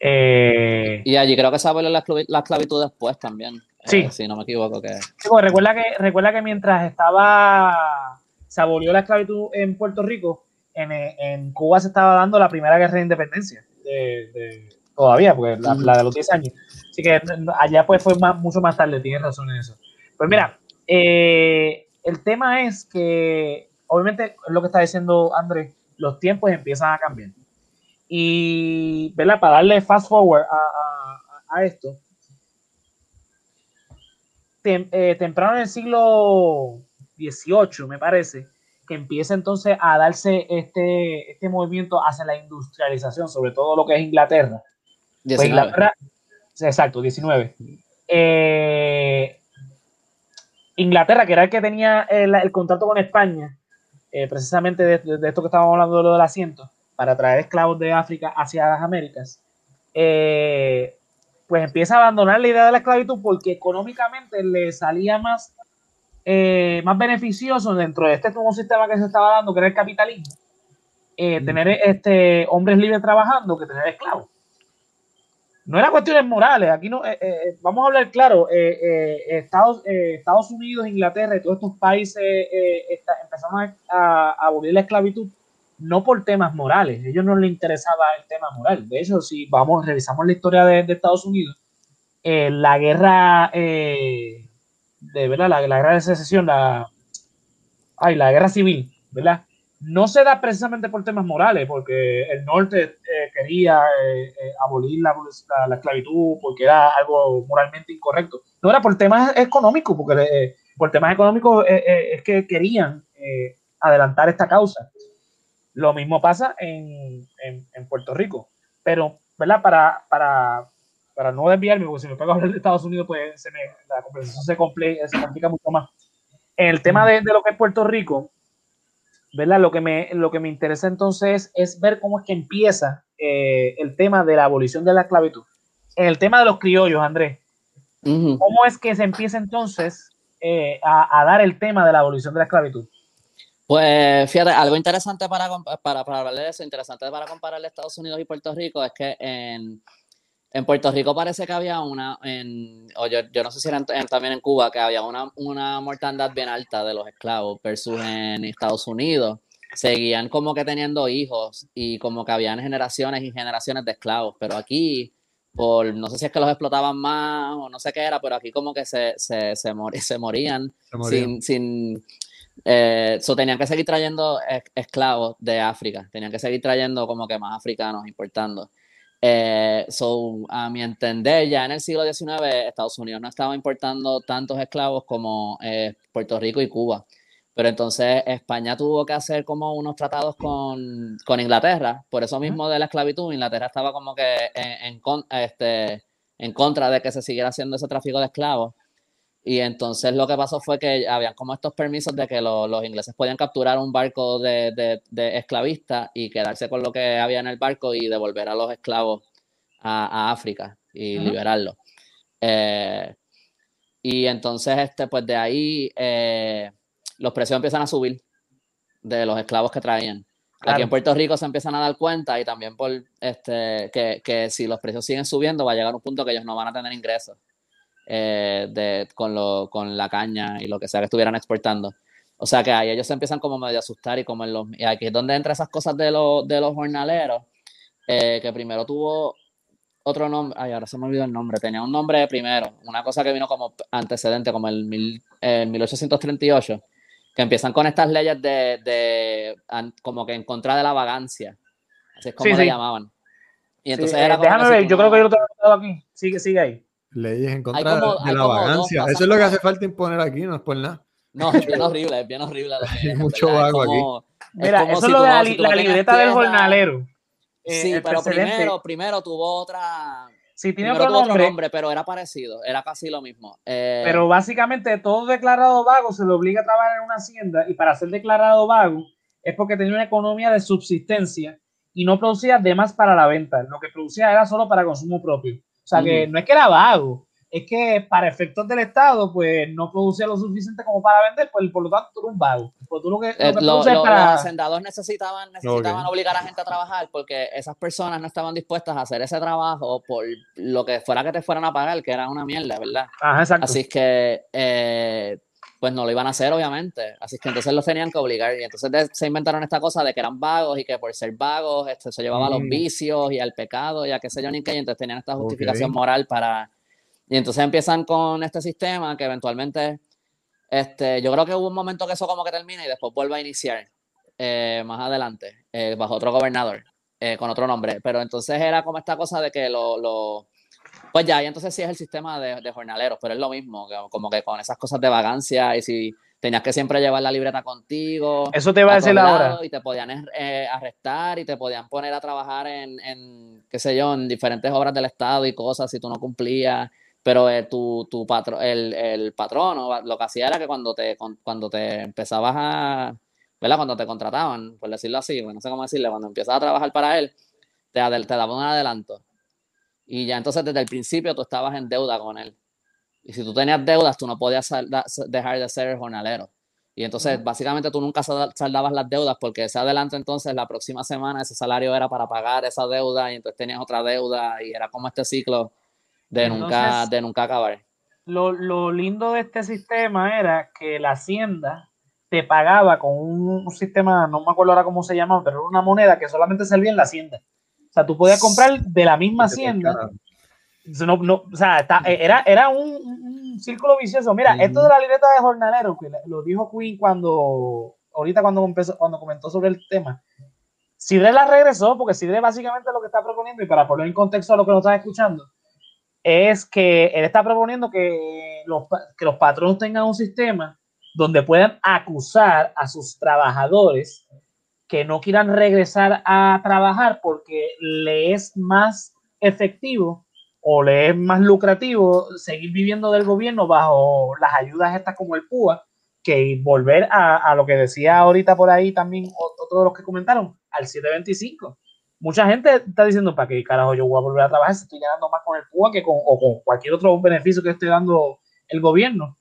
Eh, y allí creo que se la, la, esclavitud después también. Eh, sí. si no me equivoco. Que... Sí, pues recuerda que, recuerda que mientras estaba, se abolió la esclavitud en Puerto Rico, en, en Cuba se estaba dando la primera guerra de independencia. De, todavía, porque la, la, de los 10 años. Así que allá pues fue más, mucho más tarde, tienes razón en eso. Pues mira, eh, el tema es que, obviamente, es lo que está diciendo Andrés, los tiempos empiezan a cambiar. Y, ¿verdad? Para darle fast forward a, esto, eh, temprano en el siglo XVIII, me parece, que empieza entonces a darse este, este movimiento hacia la industrialización, sobre todo lo que es Inglaterra. Pues Inglaterra, exacto, 19. Eh, Inglaterra, que era el que tenía el, el contrato con España, eh, precisamente de, esto que estábamos hablando de lo del asiento, para traer esclavos de África hacia las Américas, eh, pues empieza a abandonar la idea de la esclavitud porque económicamente le salía más, eh, más beneficioso dentro de este nuevo sistema que se estaba dando, que era el capitalismo, eh, tener este, hombres libres trabajando que tener esclavos. No era cuestiones morales, aquí no, vamos a hablar claro, Estados, Estados Unidos, Inglaterra y todos estos países empezaron a abolir la esclavitud no por temas morales, a ellos no les interesaba el tema moral. De hecho, si vamos, revisamos la historia de, Estados Unidos, eh, la guerra eh, de verdad, la, guerra de secesión, la, ay, la guerra civil, ¿verdad? No se da precisamente por temas morales, porque el norte eh, quería abolir la, la, esclavitud porque era algo moralmente incorrecto. No era por temas económicos, porque por temas económicos es que querían adelantar esta causa. Lo mismo pasa en, Puerto Rico. Pero, ¿verdad? Para, para, para no desviarme, porque si me pego a hablar de Estados Unidos, pues la conversación se, complica, mucho más. En el tema de, lo que es Puerto Rico, ¿verdad? Lo que me, lo que me interesa entonces es ver cómo es que empieza eh, el tema de la abolición de la esclavitud. En el tema de los criollos, Andrés, ¿cómo es que se empieza entonces eh, a, a, dar el tema de la abolición de la esclavitud? Pues fíjate, algo interesante para, para, para hablar de eso, interesante para comparar Estados Unidos y Puerto Rico es que en, en Puerto Rico parece que había una, en, o yo, yo no sé si era también en Cuba, que había una, una mortandad bien alta de los esclavos versus en Estados Unidos. Seguían como que teniendo hijos y como que habían generaciones y generaciones de esclavos, pero aquí, por, no sé si es que los explotaban más o no sé qué era, pero aquí como que se, se, se, se morían, sin, sin eh, tenían que seguir trayendo esclavos de África, tenían que seguir trayendo como que más africanos importando. Eh, so, a mi entender, ya en el siglo XIX, Estados Unidos no estaba importando tantos esclavos como eh, Puerto Rico y Cuba. Pero entonces España tuvo que hacer como unos tratados con, con Inglaterra, por eso mismo de la esclavitud. Inglaterra estaba como que en, en, este, en contra de que se siguiera haciendo ese tráfico de esclavos. Y entonces lo que pasó fue que habían como estos permisos de que los ingleses podían capturar un barco de, de, esclavistas y quedarse con lo que había en el barco y devolver a los esclavos a, África y liberarlos. Eh, y entonces, este, pues de ahí eh, los precios empiezan a subir de los esclavos que traían. Aquí en Puerto Rico se empiezan a dar cuenta y también por este, que, que si los precios siguen subiendo va a llegar un punto que ellos no van a tener ingresos. Eh, de, con, lo, con la caña y lo que sea que estuvieran exportando. O sea que ahí ellos se empiezan como medio a asustar y como en los... Y aquí es donde entran esas cosas de, de los jornaleros, eh, que primero tuvo otro nombre, ay, ahora se me olvidó el nombre, tenía un nombre primero, una cosa que vino como antecedente, como el, mil, 1838, que empiezan con estas leyes de, de, como que en contra de la vagancia, así es como le llamaban. Y entonces era eh, Déjame ver, yo creo que yo lo tengo aquí, sigue, sigue ahí. Leyes en contra de la vagancia. Eso es lo que hace falta imponer aquí, no es por nada. No, es bien horrible, es bien horrible. Hay mucho vago aquí. Mira, eso es lo de la, libreta del jornalero. Eh, sí, pero primero, primero tuvo otra. Sí, tiene otro nombre, nombre, pero era parecido, era casi lo mismo. Eh, pero básicamente todo declarado vago se le obliga a trabajar en una hacienda y para ser declarado vago es porque tenía una economía de subsistencia y no producía demás para la venta. Lo que producía era solo para consumo propio. O sea, que no es que era vago, es que para efectos del Estado, pues no producía lo suficiente como para vender, pues por lo tanto tú eres un vago. Pues, tú lo que, eh, Los hacendadores necesitaban, necesitaban obligar a la gente a trabajar porque esas personas no estaban dispuestas a hacer ese trabajo por lo que fuera que te fueran a pagar, que era una mierda, ¿verdad? Ajá, exacto. Así que eh, pues no lo iban a hacer, obviamente. Así que entonces los tenían que obligar. Y entonces se inventaron esta cosa de que eran vagos y que por ser vagos este, se llevaba a los mm. vicios y al pecado y a qué sé yo ni qué. Y entonces tenían esta justificación moral para. Y entonces empiezan con este sistema que eventualmente. Este, yo creo que hubo un momento que eso como que termina y después vuelve a iniciar eh, más adelante, eh, bajo otro gobernador, eh, con otro nombre. Pero entonces era como esta cosa de que lo, lo pues ya, y entonces sí es el sistema de, jornaleros, pero es lo mismo, como que con esas cosas de vagancia y si tenías que siempre llevar la libreta contigo. Eso te iba a, decir ahora. Y te podían eh, arrestar y te podían poner a trabajar en, qué sé yo, en diferentes obras del Estado y cosas si tú no cumplías. Pero eh, tu, tu patro, el, el patrono lo que hacía era que cuando te, cuando te empezabas a, ¿verdad? Cuando te contrataban, por decirlo así, no sé cómo decirle, cuando empiezas a trabajar para él, te, te daba un adelanto y ya entonces desde el principio tú estabas en deuda con él. Y si tú tenías deudas, tú no podías dejar de ser jornalero. Y entonces, básicamente, tú nunca saldabas las deudas porque ese adelanto, entonces, la próxima semana ese salario era para pagar esa deuda y entonces tenías otra deuda y era como este ciclo de, nunca, de nunca acabar. Lo, lo, lindo de este sistema era que la hacienda te pagaba con un, un, sistema, no me acuerdo ahora cómo se llama, pero era una moneda que solamente servía en la hacienda. Sea, tú podías comprar de la misma hacienda. No, no, o sea, era, era un, círculo vicioso. Mira, esto de la libreta de jornalero, que lo dijo Queen cuando, ahorita cuando, empezó, cuando comentó sobre el tema. Sidre la regresó, porque Sidre básicamente lo que está proponiendo, y para poner en contexto a lo que nos están escuchando, es que él está proponiendo que los, que los patronos tengan un sistema donde puedan acusar a sus trabajadores que no quieran regresar a trabajar porque le es más efectivo o le es más lucrativo seguir viviendo del gobierno bajo las ayudas estas como el PUA que volver a, lo que decía ahorita por ahí también otros de los que comentaron, al 725. Mucha gente está diciendo, ¿para qué carajo yo voy a volver a trabajar si estoy ganando más con el PUA que con, o con cualquier otro beneficio que esté dando el gobierno?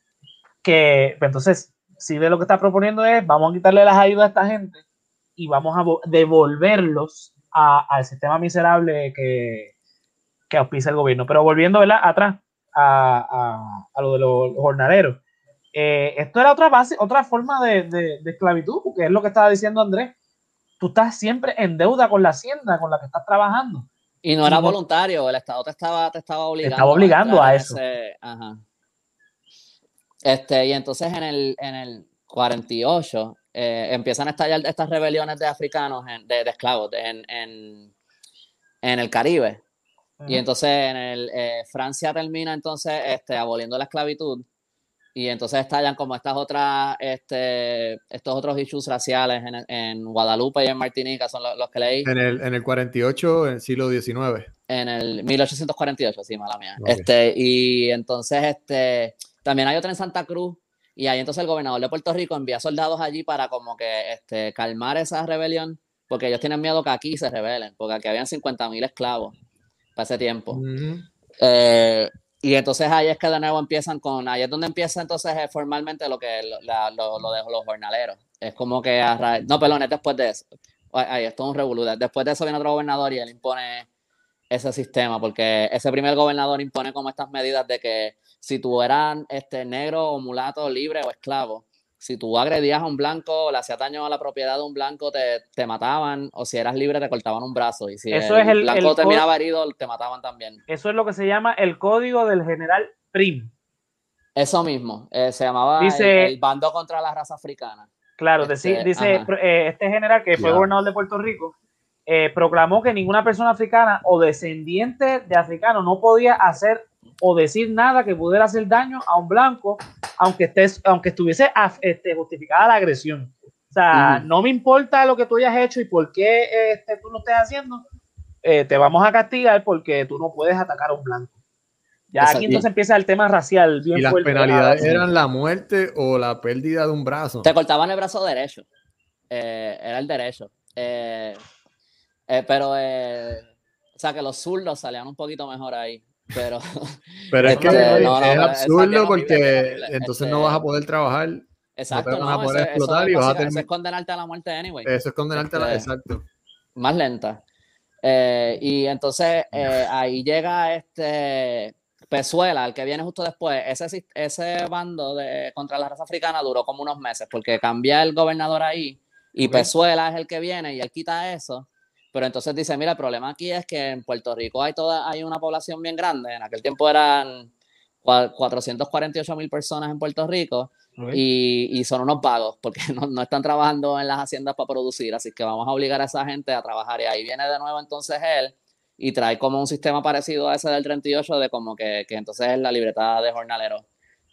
Que pues entonces, si ve lo que está proponiendo es, vamos a quitarle las ayudas a esta gente y vamos a devolverlos al sistema miserable que, que auspicia el gobierno. Pero volviendo atrás a, lo de los, jornaleros, eh, esto era otra base, otra forma de, esclavitud, porque es lo que estaba diciendo Andrés. Tú estás siempre en deuda con la hacienda con la que estás trabajando. Y no era voluntario, el Estado te estaba, te estaba obligando. estaba obligando a, eso. Este, y entonces en el, en el 48 eh, empiezan a estallar estas rebeliones de africanos, de, esclavos, en, el Caribe. Y entonces en el, eh, Francia termina entonces este, aboliendo la esclavitud y entonces estallan como estas otras, este, estos otros issues raciales en, Guadalupe y en Martinica, son los, que leí. En el, en el 48, en el siglo XIX. En el 1848, sí, mala mía. Este, y entonces este, también hay otra en Santa Cruz, y ahí entonces el gobernador de Puerto Rico envía soldados allí para como que este, calmar esa rebelión, porque ellos tienen miedo que aquí se rebelen, porque aquí habían 50.000 esclavos para ese tiempo. Eh, y entonces ahí es que de nuevo empiezan con, ahí es donde empieza entonces eh, formalmente lo que lo, lo, de los jornaleros. Es como que, no, perdón, es después de eso. Ahí es un revolú. Después de eso viene otro gobernador y él impone ese sistema, porque ese primer gobernador impone como estas medidas de que si tú eras este, negro o mulato, libre o esclavo, si tú agredías a un blanco o le hacías daño a la propiedad de un blanco, te, te, mataban, o si eras libre, te cortaban un brazo. Y si Eso el, es el blanco terminaba herido, te mataban también. Eso es lo que se llama el código del general Prim. Eso mismo, eh, se llamaba el, bando contra la raza africana. Claro, este, dice eh, este general que fue gobernador de Puerto Rico, eh, proclamó que ninguna persona africana o descendiente de africano no podía hacer o decir nada que pudiera hacer daño a un blanco, aunque, estés, aunque estuviese este, justificada la agresión. O sea, no me importa lo que tú hayas hecho y por qué este, tú lo estés haciendo, eh, te vamos a castigar porque tú no puedes atacar a un blanco. Ya aquí entonces empieza el tema racial. y las penalidades eran la muerte o la pérdida de un brazo. Te cortaban el brazo derecho. Eh, era el derecho. Eh, eh, pero, eh, o sea, que los zurdos salían un poquito mejor ahí. Pero, pero es que es, absurdo porque entonces no vas a poder trabajar. Exacto, no, vas a poder explotar y vas a tener... Eso es condenarte a la muerte anyway. Eso es condenarte a la... Este, exacto. Más lenta. Eh, y entonces eh, ahí llega este Pezuela, el que viene justo después. Ese, ese bando de, contra la raza africana duró como unos meses porque cambia el gobernador ahí y Pezuela es el que viene y él quita eso. Pero entonces dice, mira, el problema aquí es que en Puerto Rico hay, toda, hay una población bien grande. En aquel tiempo eran 448 mil personas en Puerto Rico y, son unos vagos porque no, están trabajando en las haciendas para producir. Así que vamos a obligar a esa gente a trabajar. Y ahí viene de nuevo entonces él y trae como un sistema parecido a ese del 38 de como que, que entonces es la libreta de jornalero,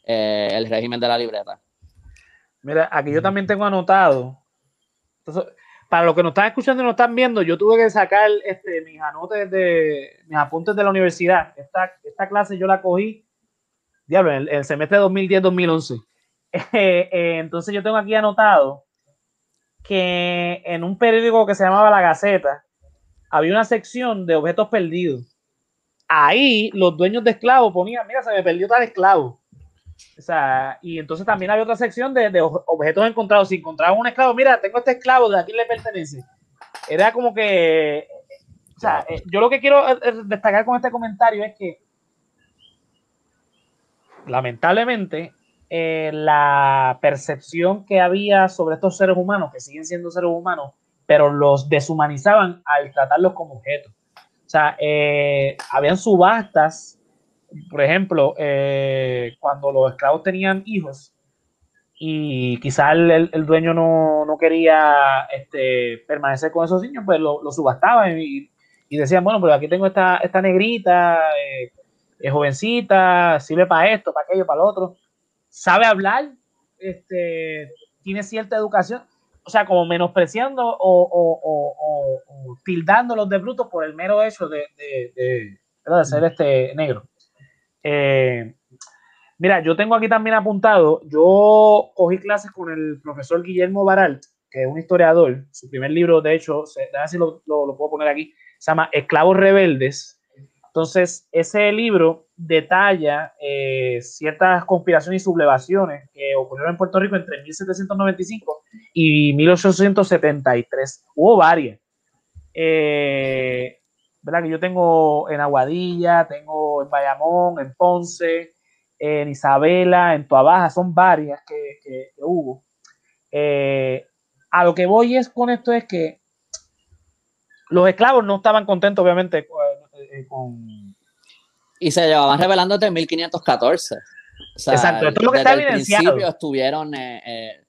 eh, el régimen de la libreta. Mira, aquí yo también tengo anotado. Entonces, para los que nos están escuchando y nos están viendo, yo tuve que sacar este, mis anotes de mis apuntes de la universidad. Esta, clase yo la cogí, diablo, en el, semestre 2010-2011. Eh, eh, entonces yo tengo aquí anotado que en un periódico que se llamaba La Gaceta había una sección de objetos perdidos. Ahí los dueños de esclavos ponían, mira, se me perdió tal esclavo. O sea, y entonces también había otra sección de, de objetos encontrados. Si encontraban un esclavo, mira, tengo este esclavo, ¿de a quién le pertenece? Era como que, o sea, eh, yo lo que quiero destacar con este comentario es que, lamentablemente, eh, la percepción que había sobre estos seres humanos, que siguen siendo seres humanos, pero los deshumanizaban al tratarlos como objetos. O sea, eh, habían subastas, por ejemplo, eh, cuando los esclavos tenían hijos y quizás el, dueño no, quería este, permanecer con esos niños, pues lo, subastaban y, decían, bueno, pero aquí tengo esta, esta negrita, es jovencita, sirve para esto, para aquello, para lo otro sabe hablar, este, tiene cierta educación, o sea, como menospreciando o, o, o, o tildándolos de brutos por el mero hecho de, de, ser este negro. Eh, mira, yo tengo aquí también apuntado, yo cogí clases con el profesor Guillermo Baral, que es un historiador, su primer libro, de hecho, si lo puedo poner aquí, se llama Esclavos Rebeldes. Entonces, ese libro detalla eh, ciertas conspiraciones y sublevaciones que ocurrieron en Puerto Rico entre 1795 y 1873. Hubo varias. Eh, ¿verdad? Que yo tengo en Aguadilla, tengo en Bayamón, en Ponce, en Isabela, en Tuabaja, son varias que, hubo. Eh, a lo que voy es con esto es que los esclavos no estaban contentos, obviamente, con y se llevaban revelando desde 1514. Exacto, esto es lo que está evidenciado. principio estuvieron, eh, eh,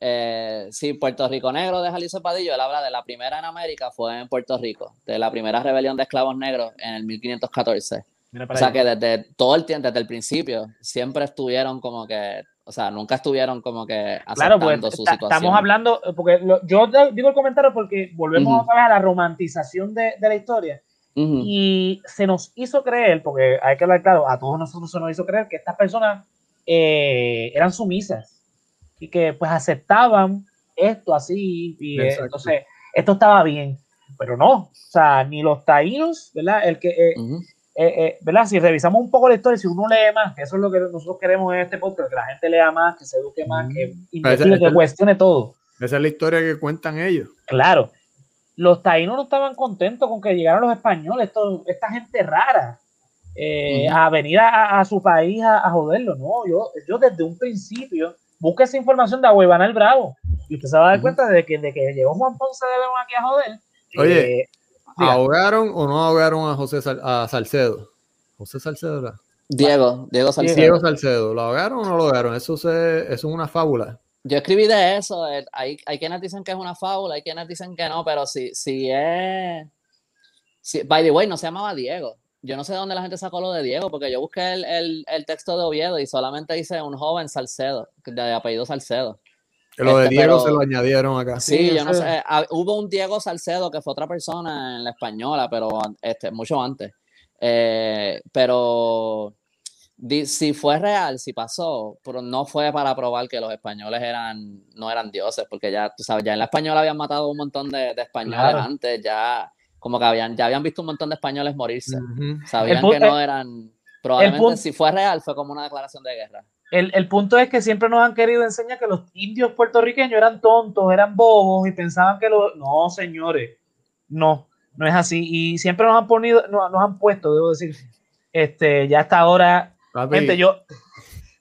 eh, sí, Puerto Rico Negro de Jalisco Padillo, él habla de la primera en América, fue en Puerto Rico, de la primera rebelión de esclavos negros en el 1514. O sea que desde todo el tiempo, desde el principio, siempre estuvieron como que, o sea, nunca estuvieron como que aceptando claro, pues, su situación. Estamos hablando, porque yo digo el comentario porque volvemos a la romantización de, de la historia. Y se nos hizo creer, porque hay que hablar claro, a todos nosotros se nos hizo creer que estas personas eh, eran sumisas y que pues aceptaban esto así y eh, entonces esto estaba bien, pero no, o sea, ni los taínos, ¿verdad? El que, eh, ¿verdad? Si revisamos un poco la historia, si uno lee más, que eso es lo que nosotros queremos en este podcast, que la gente lea más, que se eduque más, que que cuestione todo. Esa es la historia que cuentan ellos. Claro los taínos no estaban contentos con que llegaran los españoles, esta gente rara, eh, a venir a, su país a, joderlo. No, yo, yo desde un principio busqué esa información de Agüevana el Bravo y usted se va a dar cuenta de que, de que llegó Juan Ponce de León aquí a joder. Oye, eh, ¿ahogaron o no ahogaron a José a Salcedo? José Salcedo era. Diego, Diego Salcedo. Diego Salcedo, ¿lo ahogaron o no lo ahogaron? Eso, se, eso es una fábula. Yo escribí de eso. Hay, hay quienes dicen que es una fábula, hay quienes dicen que no, pero si, si es. Si, by the way, no se llamaba Diego. Yo no sé de dónde la gente sacó lo de Diego, porque yo busqué el, el, el texto de Oviedo y solamente dice un joven Salcedo, de apellido Salcedo. Que lo de este, Diego se lo añadieron acá. Sí, yo no sé. Ah, hubo un Diego Salcedo que fue otra persona en la española, pero este, mucho antes. Eh, pero si fue real, si pasó, pero no fue para probar que los españoles eran, no eran dioses, porque ya, tú sabes, ya en la española habían matado un montón de, españoles antes, ya como que habían, ya habían visto un montón de españoles morirse. Sabían que no eran, probablemente si fue real, fue como una declaración de guerra. El, el, punto es que siempre nos han querido enseñar que los indios puertorriqueños eran tontos, eran bobos y pensaban que los... No, señores, no, no es así. Y siempre nos han ponido, nos, nos han puesto, debo decir, este, ya hasta ahora, gente, yo,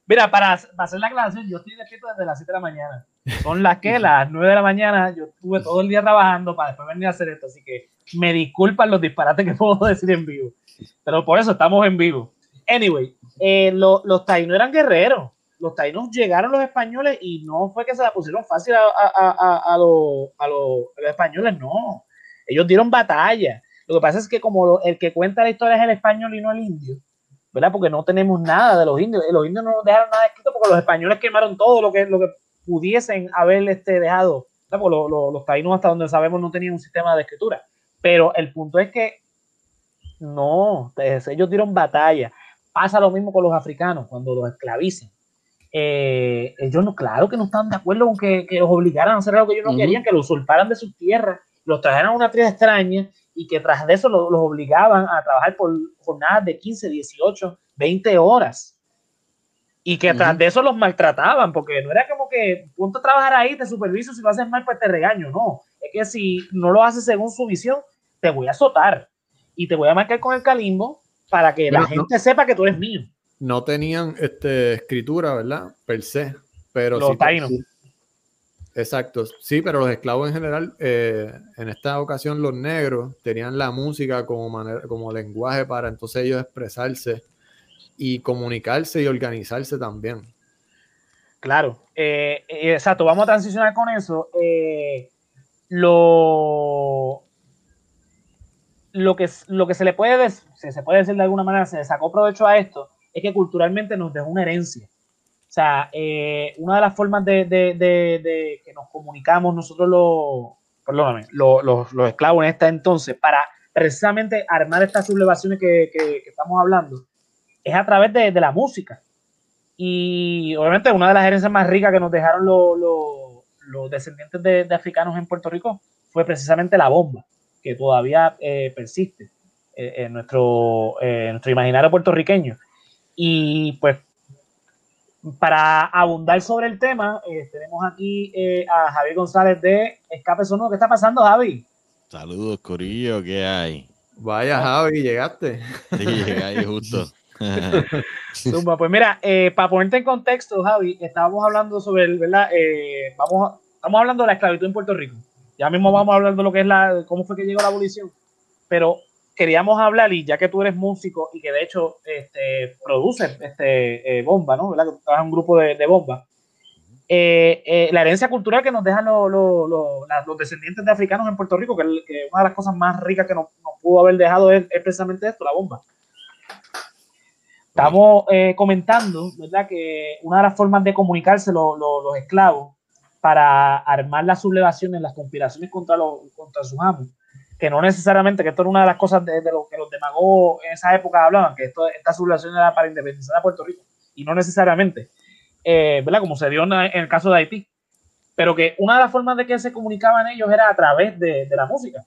mira, para, hacer la aclaración, yo estoy despierto desde las 7 de la mañana. Son las que, las 9 de la mañana, yo estuve todo el día trabajando para después venir a hacer esto, así que me disculpan los disparates que puedo decir en vivo, pero por eso estamos en vivo. Anyway, eh, los taínos eran guerreros. Los taínos llegaron los españoles y no fue que se la pusieron fácil a, a, a, los, los españoles, no. Ellos dieron batalla. Lo que pasa es que como el que cuenta la historia es el español y no el indio, ¿verdad? Porque no tenemos nada de los indios. Los indios no nos dejaron nada escrito porque los españoles quemaron todo lo que, lo que pudiesen haber este, dejado. Porque los, los, taínos, hasta donde sabemos, no tenían un sistema de escritura. Pero el punto es que no, ellos dieron batalla. Pasa lo mismo con los africanos cuando los esclavicen. Eh, ellos no, claro que no están de acuerdo con que, los obligaran a hacer algo que ellos no querían, que los usurparan de sus tierras, los trajeran a una tierra extraña y que tras de eso los, obligaban a trabajar por jornadas de 15, 18, 20 horas. Y que tras de eso los maltrataban, porque no era como que punto a trabajar ahí, te superviso, si lo haces mal, pues te regaño. No, es que si no lo haces según su visión, te voy a azotar y te voy a marcar con el calimbo para que la gente sepa que tú eres mío. No tenían este, escritura, ¿verdad? Per se. Pero los sí, Exacto, sí, pero los esclavos en general, eh, en esta ocasión los negros tenían la música como, manera, como lenguaje para entonces ellos expresarse y comunicarse y organizarse también. Claro, eh, eh, exacto, vamos a transicionar con eso. Lo, lo, que, lo que se le puede decir, se puede decir de alguna manera, se le sacó provecho a esto, es que culturalmente nos dejó una herencia o sea, eh, una de las formas de, que nos comunicamos nosotros los, perdóname, los, esclavos en esta entonces, para precisamente armar estas sublevaciones que, estamos hablando, es a través de, la música. Y obviamente una de las herencias más ricas que nos dejaron los, descendientes de, africanos en Puerto Rico fue precisamente la bomba, que todavía eh, persiste eh, en, nuestro, en nuestro imaginario puertorriqueño. Y pues para abundar sobre el tema, eh, tenemos aquí eh, a Javi González de Escape Sonoro. ¿Qué está pasando, Javi? Saludos, Corillo, ¿qué hay? Vaya, Javi, llegaste. Sí, llegué ahí justo. pues mira, eh, para ponerte en contexto, Javi, estábamos hablando sobre ¿verdad? vamos, estamos hablando de la esclavitud en Puerto Rico. Ya mismo vamos a hablar de lo que es la, cómo fue que llegó la abolición. Pero queríamos hablar, y ya que tú eres músico y que de hecho este, produces este, eh, Bomba, ¿no? ¿Verdad? Que tú trabajas en un grupo de, de Bomba. Eh, eh, la herencia cultural que nos dejan los descendientes de africanos en Puerto Rico, que, una de las cosas más ricas que nos, pudo haber dejado es, precisamente esto, la bomba. Estamos comentando, ¿verdad? Que una de las formas de comunicarse los esclavos para armar las sublevaciones, las conspiraciones contra, los, contra sus amos, que no necesariamente, que esto era una de las cosas de, lo que los demagogos en esa época hablaban, que esto, esta sublevación era para independizar a Puerto Rico, y no necesariamente, eh, ¿verdad? Como se dio en, el caso de Haití, pero que una de las formas de que se comunicaban ellos era a través de, la música.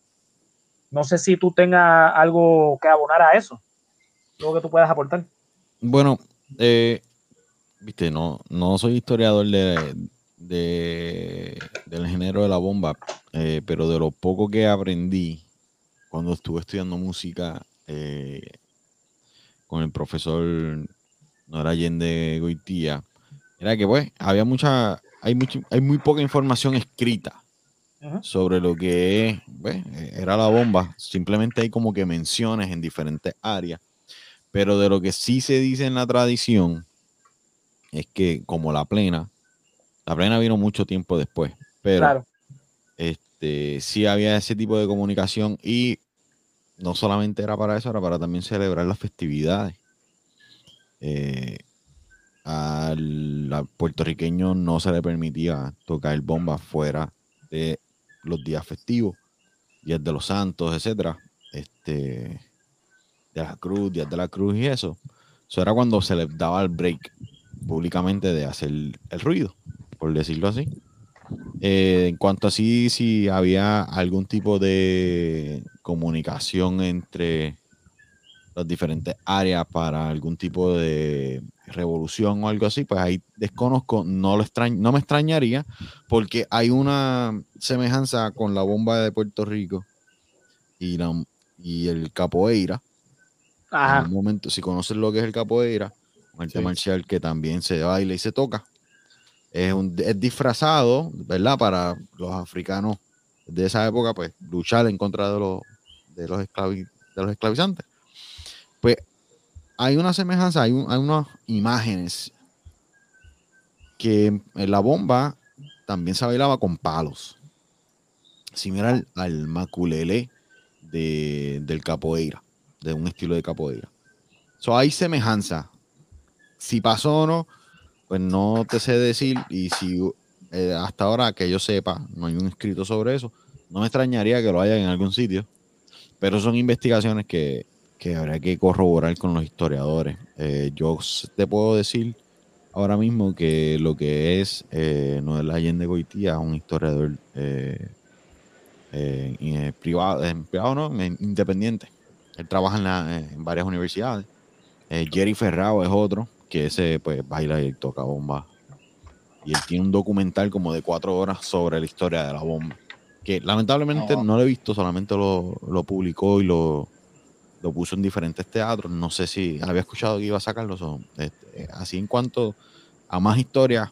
No sé si tú tengas algo que abonar a eso, algo que tú puedas aportar. Bueno, eh, viste, no, no soy historiador de, del género de la bomba, eh, pero de lo poco que aprendí cuando estuve estudiando música eh, con el profesor Nora Allende Goitía, era que pues había mucha, hay, hay muy poca información escrita sobre lo que pues, era la bomba. Simplemente hay como que menciones en diferentes áreas. Pero de lo que sí se dice en la tradición es que como la plena, la plena vino mucho tiempo después, pero este, sí había ese tipo de comunicación y no solamente era para eso, era para también celebrar las festividades. Eh, al, puertorriqueño no se le permitía tocar bomba fuera de los días festivos, días de los santos, etcétera, este, de la cruz, días de la cruz y eso. Eso era cuando se le daba el break públicamente de hacer el ruido por decirlo así. Eh, en cuanto a si, había algún tipo de, comunicación entre las diferentes áreas para algún tipo de revolución o algo así, pues ahí desconozco, no, lo no me extrañaría porque hay una semejanza con la bomba de Puerto Rico y, y el capoeira. En un momento, si conoces lo que es el capoeira, un arte marcial que también se baila y se toca, es, un, es disfrazado, ¿verdad? Para los africanos de esa época, pues luchar en contra de los, de los, de los esclavizantes. Pues hay una semejanza, hay, unas imágenes que en la bomba también se bailaba con palos, similar al, al maculele de, del capoeira, de un estilo de capoeira. So, hay semejanza. Si pasó o no, pues no te sé decir. Y si eh, hasta ahora que yo sepa, no hay un escrito sobre eso, no me extrañaría que lo haya en algún sitio. Pero son investigaciones que, que habrá que corroborar con los historiadores. Eh, yo te puedo decir ahora mismo que lo que es eh, Noel Allende Goitía, un historiador eh, privado, privado no, independiente. Él trabaja en, varias universidades. Jerry Ferrao es otro, que ese pues baila y toca bomba. Y él tiene un documental como de cuatro horas sobre la historia de la bomba. Que lamentablemente oh. no lo he visto, solamente lo, lo publicó y lo, lo puso en diferentes teatros. No sé si había escuchado que iba a sacarlo. Son, este, así en cuanto a más historias,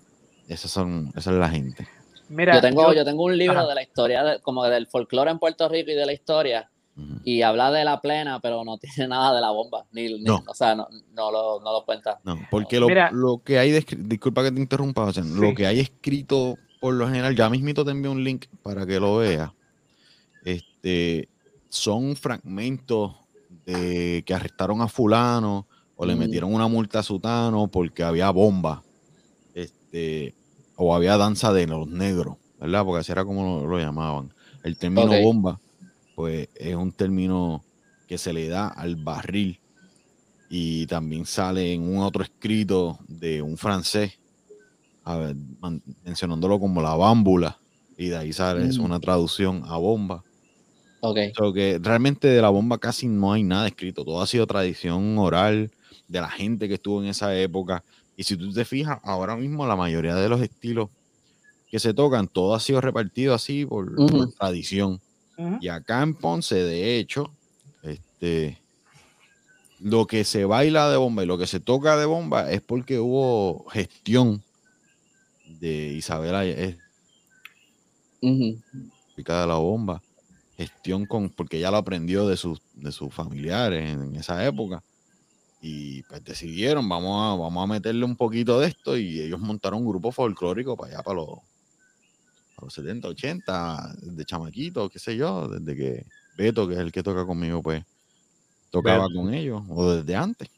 esas son, esa es la gente. Mira, yo tengo, yo, tengo un libro de la historia, como del folclore en Puerto Rico y de la historia, y habla de la plena, pero no tiene nada de la bomba, ni, o sea, no, no, lo, no, lo, cuenta. No, porque lo, lo que hay, disculpa que te interrumpa, lo que hay escrito por lo general, ya mismito te envío un link para que lo veas, este, son fragmentos que arrestaron a fulano o le mm. metieron una multa a sutano porque había bomba, este, o había danza de los negros, ¿verdad? Porque así era como lo, llamaban. El término bomba, pues es un término que se le da al barril y también sale en un otro escrito de un francés mencionándolo como la bámbula y de ahí sale es mm. una traducción a bomba Ok. que realmente de la bomba casi no hay nada escrito. Todo ha sido tradición oral de la gente que estuvo en esa época. Y si tú te fijas, ahora mismo la mayoría de los estilos que se tocan, todo ha sido repartido así por, tradición. Y acá en Ponce, de hecho, este, lo que se baila de bomba y lo que se toca de bomba es porque hubo gestión de Isabela es de la bomba. Gestión con, porque ella lo aprendió de sus, de sus familiares en, esa época. Y pues decidieron, vamos a, vamos a meterle un poquito de esto y ellos montaron un grupo folclórico para allá, para los, los 70, 80, de chamaquito, qué sé yo, desde que Beto, que es el que toca conmigo, pues tocaba con ellos, o desde antes.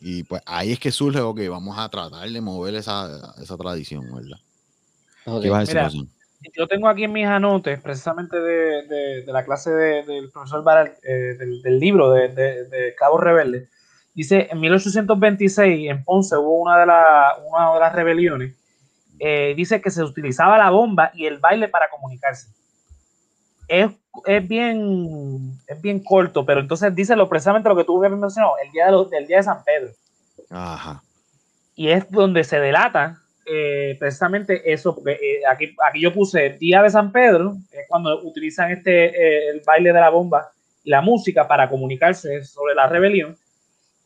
Y pues ahí es que surge, ok, vamos a tratar de mover esa, esa tradición, ¿verdad? ¿Qué vas a decir, yo tengo aquí en mis anotes, precisamente de, la clase del profesor Baral, eh, del, libro de, Cabo Rebelde. Dice, en 1826 en Ponce hubo una de, una de las rebeliones. Eh, dice que se utilizaba la bomba y el baile para comunicarse. Es, bien, es bien corto, pero entonces dice lo, precisamente lo que tú habías mencionado, el día, de del día de San Pedro. Ajá. Y es donde se delata eh, precisamente eso, porque eh, aquí, aquí yo puse Día de San Pedro, es cuando utilizan este, eh, el baile de la bomba y la música para comunicarse sobre la rebelión.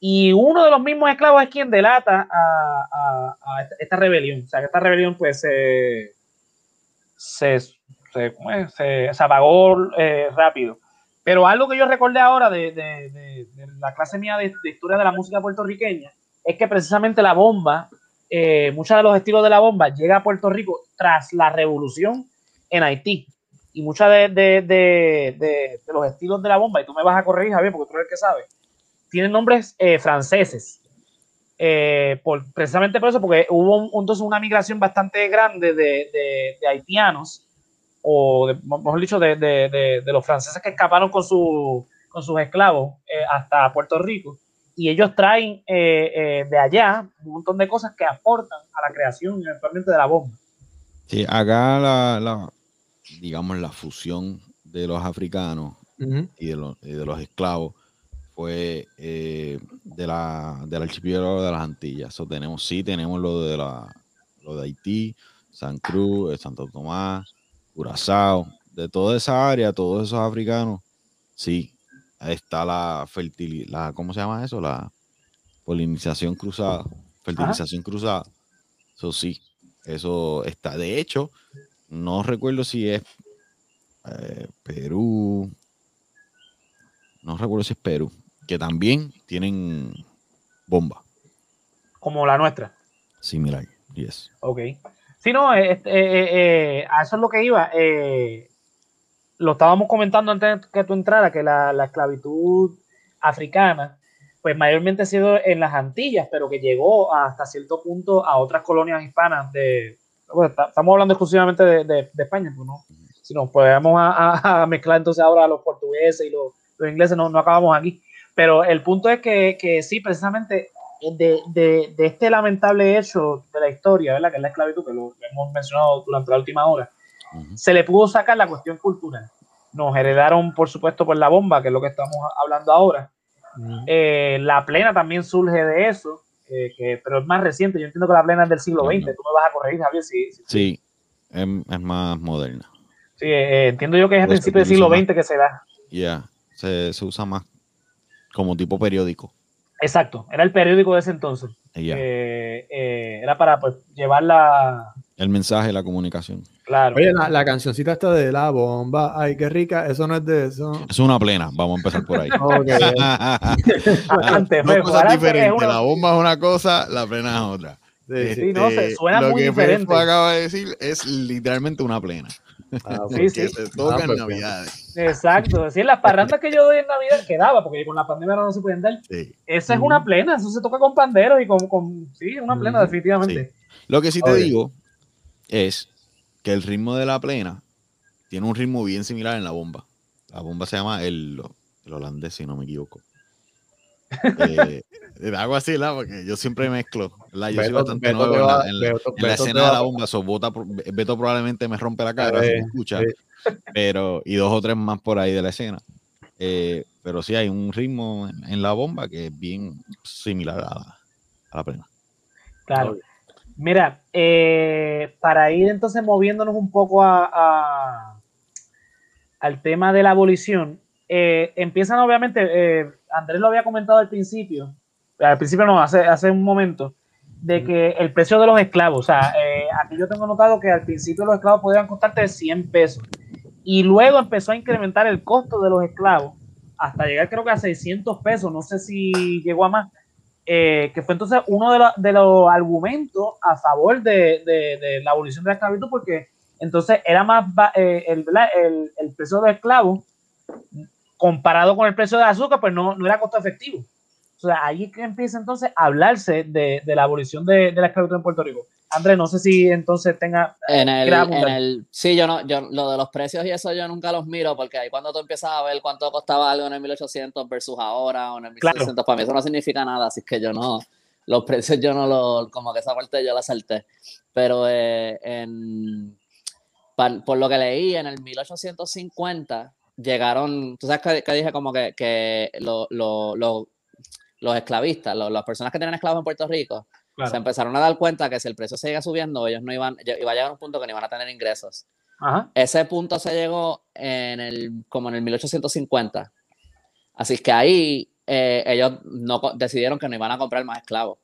Y uno de los mismos esclavos es quien delata a, esta, rebelión. O sea, que esta rebelión pues se, se, se, apagó rápido. Pero algo que yo recordé ahora de, de la clase mía de, historia de la música puertorriqueña es que precisamente la bomba eh, muchos de los estilos de la bomba llega a Puerto Rico tras la revolución en Haití. Y muchos de, los estilos de la bomba, y tú me vas a corregir, Javier, porque tú eres el que sabe, tienen nombres eh, franceses. Eh, por, precisamente por eso, porque hubo entonces una migración bastante grande de, haitianos, o mejor dicho, de, los franceses que escaparon con, con sus esclavos hasta Puerto Rico y ellos traen eh, eh, de allá un montón de cosas que aportan a la creación eventualmente de la bomba. Sí, acá la, digamos, la fusión de los africanos y, de los, y, de los, esclavos fue eh, de la, del archipiélago de las Antillas. So, tenemos, sí, tenemos lo de, la, lo de Haití, San Cruz, Santo Tomás, Curazao, de toda esa área, todos esos africanos, sí, está la fertilidad, ¿cómo se llama eso? La polinización cruzada, fertilización cruzada. Eso sí, eso está. De hecho, no recuerdo si es eh, Perú, no recuerdo si es Perú, que también tienen bomba. Como la nuestra. Similar, yes. Ok. Sí, no, este, eh, eh, a eso es lo que iba. lo estábamos comentando antes que tú entraras, que la, esclavitud africana, pues mayormente ha sido en las Antillas, pero que llegó hasta cierto punto a otras colonias hispanas de... estamos hablando exclusivamente de, España, pues no. Si nos podemos a, mezclar entonces ahora los portugueses y los, ingleses, no, no acabamos aquí. Pero el punto es que, que sí, precisamente de, de, de, este lamentable hecho de la historia, ¿verdad? Que es la esclavitud, que lo hemos mencionado durante la última hora, se le pudo sacar la cuestión cultural. Nos heredaron, por supuesto, por la bomba, que es lo que estamos hablando ahora. Eh, la plena también surge de eso, eh, que, pero es más reciente. Yo entiendo que la plena es del siglo XX. Tú me vas a corregir, Javier. Sí, sí, Es, más moderna. Sí, eh, entiendo yo que es a principios del siglo XX que se da. Ya, se, se usa más como tipo periódico. Exacto, era el periódico de ese entonces. Eh, eh, era para pues, llevar la... El mensaje, la comunicación. Claro. Oye, la, cancioncita esta de la bomba, ay, qué rica, eso no es de eso. Es una plena, vamos a empezar por ahí. Antes, Dos cosas diferentes, la bomba es una cosa, la plena es otra. Sí, no, se suena lo muy que diferente. acaba de decir es literalmente una plena. Ah, sí, sí. se toca en Navidades. Exacto. Sí, las parrandas que yo doy en Navidad quedaba, porque con la pandemia no se pueden dar. Esa es una plena, eso se toca con panderos y con. con sí, una plena, definitivamente. Lo que sí te digo es que el ritmo de la plena tiene un ritmo bien similar en la bomba. La bomba se llama el, el holandés, si no me equivoco. Eh, algo así, ¿la? Porque yo siempre mezclo. ¿la? Yo soy bastante nuevo en, la, escena de la bomba. So, Beto probablemente me rompe la cara si me escucha. Pero, y dos o tres más por ahí de la escena. Eh, pero sí hay un ritmo en, la bomba que es bien similar a la, plena. Claro. Mira, eh, para ir entonces moviéndonos un poco a, al tema de la abolición, eh, empiezan obviamente, eh, Andrés lo había comentado al principio, al principio no, hace, hace un momento, de que el precio de los esclavos, o sea, eh, aquí yo tengo notado que al principio los esclavos podían costarte 100 pesos y luego empezó a incrementar el costo de los esclavos hasta llegar creo que a 600 pesos, no sé si llegó a más, que fue entonces uno de, los argumentos a favor de, la abolición de la esclavitud porque entonces era más el, el, el, precio de esclavos comparado con el precio de azúcar, pues no, no era costo efectivo. O sea, ahí es que empieza entonces a hablarse de, de la abolición de, de, la esclavitud en Puerto Rico. Andrés, no sé si entonces tenga... En el, en el, sí, yo no, yo lo de los precios y eso yo nunca los miro porque ahí cuando tú empiezas a ver cuánto costaba algo en el 1800 versus ahora o en el 1600, para mí eso no significa nada, así que yo no, los precios yo no lo, como que esa parte yo la salté. Pero eh, en, por lo que leí, en el 1850 llegaron, tú sabes que, dije como que, que lo, los esclavistas, las personas que tienen esclavos en Puerto Rico, se empezaron a dar cuenta que si el precio seguía subiendo, ellos no iban, iba a llegar a un punto que no iban a tener ingresos. Ese punto se llegó en el, como en el 1850. Así que ahí eh, ellos no, decidieron que no iban a comprar más esclavos.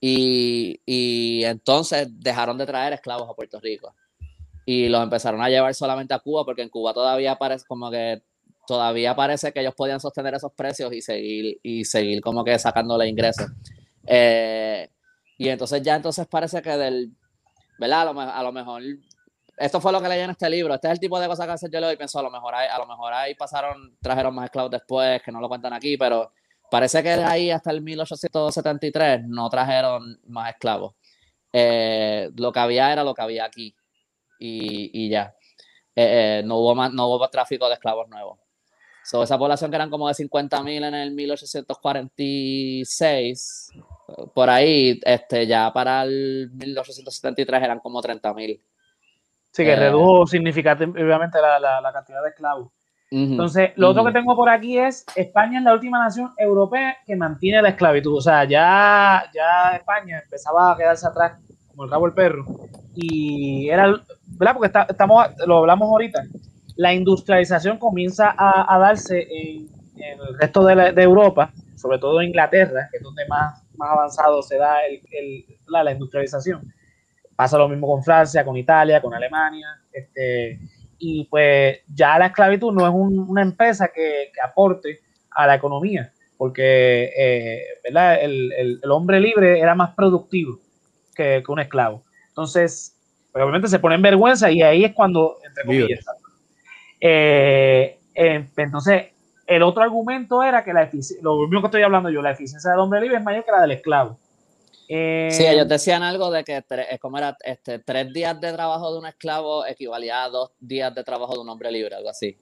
Y, y, entonces dejaron de traer esclavos a Puerto Rico. Y los empezaron a llevar solamente a Cuba, porque en Cuba todavía parece como que todavía parece que ellos podían sostener esos precios y seguir, y seguir como que sacándole ingresos. Eh, y entonces ya entonces parece que del, ¿verdad? A lo, mejor, esto fue lo que leí en este libro, este es el tipo de cosas que hace yo le pienso, a lo mejor a lo mejor ahí pasaron, trajeron más esclavos después, que no lo cuentan aquí, pero parece que de ahí hasta el 1873 no trajeron más esclavos. Eh, lo que había era lo que había aquí y, y ya. Eh, no, hubo más, no hubo tráfico de esclavos nuevos. So, esa población que eran como de 50.000 en el 1846, por ahí, este, ya para el 1873 eran como 30.000. Sí, que eh, redujo significativamente la, la, cantidad de esclavos. Entonces, lo otro que tengo por aquí es, España es la última nación europea que mantiene la esclavitud. O sea, ya, ya España empezaba a quedarse atrás como el rabo del perro. Y era, ¿verdad? Porque estamos, lo hablamos ahorita, la industrialización comienza a, darse en, el resto de, Europa, sobre todo en Inglaterra, que es donde más, más avanzado se da el, la, industrialización. Pasa lo mismo con Francia, con Italia, con Alemania. Este, y pues ya la esclavitud no es una empresa que, aporte a la economía, porque eh, El, hombre libre era más productivo que, un esclavo. Entonces, pues, obviamente se pone en vergüenza y ahí es cuando, entre comillas, eh, eh, entonces, el otro argumento era que la lo mismo que estoy hablando yo, la eficiencia del hombre libre es mayor que la del esclavo. Eh, sí, ellos decían algo de que tres, como era, este, tres días de trabajo de un esclavo equivalía a dos días de trabajo de un hombre libre, algo así.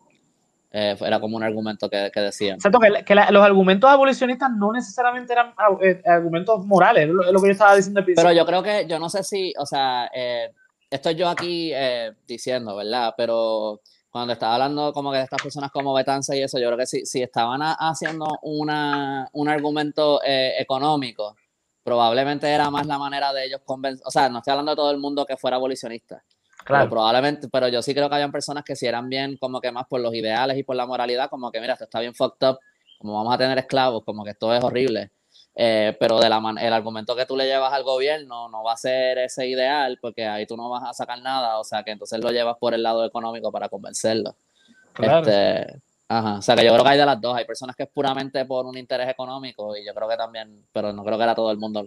Eh, era como un argumento que, que decían. Exacto, que, los argumentos abolicionistas no necesariamente eran eh, argumentos morales, es lo, que yo estaba diciendo al principio. Pero yo creo que, yo no sé si, o sea, estoy yo aquí diciendo, ¿verdad? Pero cuando estaba hablando como que de estas personas como Betanza y eso, yo creo que si, si estaban haciendo una, un argumento económico, probablemente era más la manera de ellos convencer, o sea, no estoy hablando de todo el mundo que fuera abolicionista, claro. pero probablemente, pero yo sí creo que habían personas que si eran bien como que más por los ideales y por la moralidad, como que mira, esto está bien fucked up, como vamos a tener esclavos, como que esto es horrible. Eh, pero de la el argumento que tú le llevas al gobierno no va a ser ese ideal, porque ahí tú no vas a sacar nada, o sea que entonces lo llevas por el lado económico para convencerlo. Claro. Este, Ajá, o sea que yo creo que hay de las dos. Hay personas que es puramente por un interés económico y yo creo que también, pero no creo que era todo el mundo.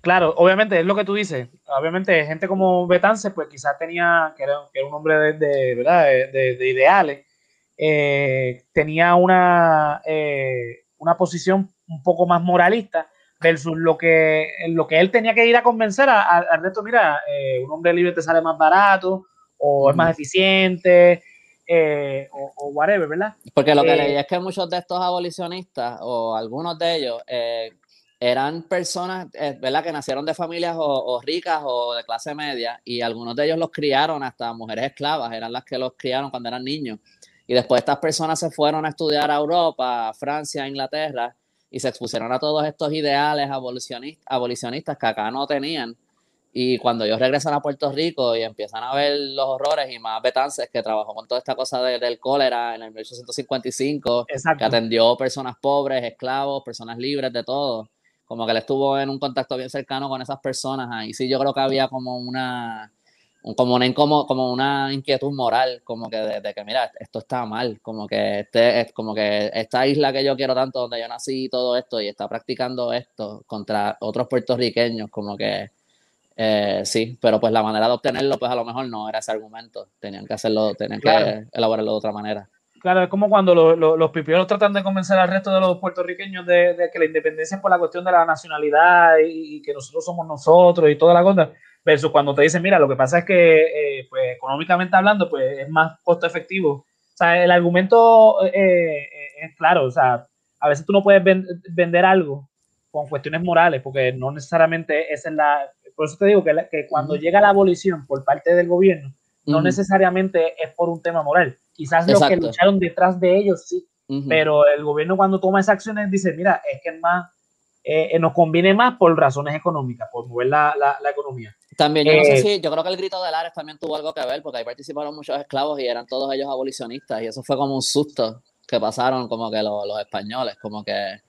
Claro, obviamente es lo que tú dices. Obviamente gente como Betance, pues quizás tenía, que era, un hombre de, ¿verdad? de, ideales, eh, tenía una, eh, una posición un poco más moralista versus lo que, lo que él tenía que ir a convencer al resto, mira, eh, un hombre libre te sale más barato o es más eficiente, eh, o, whatever, ¿verdad? Porque lo que leí eh, es que muchos de estos abolicionistas, o algunos de ellos, eh, eran personas, ¿verdad? Que nacieron de familias o, ricas o de clase media, y algunos de ellos los criaron hasta mujeres esclavas, eran las que los criaron cuando eran niños. Y después estas personas se fueron a estudiar a Europa, a Francia, a Inglaterra, y se expusieron a todos estos ideales abolicionistas, abolicionistas que acá no tenían y cuando ellos regresan a Puerto Rico y empiezan a ver los horrores y más Betances, que trabajó con toda esta cosa del cólera en el 1855, que atendió personas pobres, esclavos, personas libres de todo, como que él estuvo en un contacto bien cercano con esas personas. Ahí sí yo creo que había como una, como una, como una inquietud moral, como que de, que, mira, esto está mal, como que, este, como que esta isla que yo quiero tanto, donde yo nací y todo esto, y está practicando esto contra otros puertorriqueños, como que eh, sí, pero pues la manera de obtenerlo, pues a lo mejor no era ese argumento. Tenían que hacerlo, tenían que elaborarlo de otra manera. Claro, es como cuando los pipiolos tratan de convencer al resto de los puertorriqueños de, que la independencia es por la cuestión de la nacionalidad y, que nosotros somos nosotros y toda la cosa, versus cuando te dicen, mira, lo que pasa es que, eh, pues económicamente hablando, pues es más costo efectivo. O sea, el argumento eh, es claro, o sea, a veces tú no puedes vender algo con cuestiones morales, porque no necesariamente esa es la, por eso te digo que, que cuando llega la abolición por parte del gobierno, no necesariamente es por un tema moral. Quizás los que lucharon detrás de ellos sí, pero el gobierno cuando toma esas acciones dice, mira, es que más, eh, nos conviene más por razones económicas, por mover la, la, economía. También, yo no sé eh, si, yo creo que el grito de Lares también tuvo algo que ver, porque ahí participaron muchos esclavos y eran todos ellos abolicionistas, y eso fue como un susto que pasaron como que los, los españoles, como que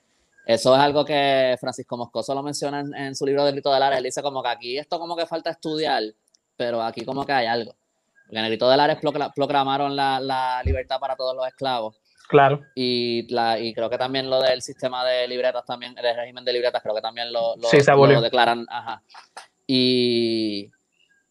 eso es algo que Francisco Moscoso lo menciona en, su libro de Grito del Ares. Él dice como que aquí esto como que falta estudiar, pero aquí como que hay algo. Porque en el Grito del Ares proclamaron la, libertad para todos los esclavos. Claro. Y, la, y creo que también lo del sistema de libretas, también, el régimen de libretas, creo que también lo, lo, declaran. Ajá. Y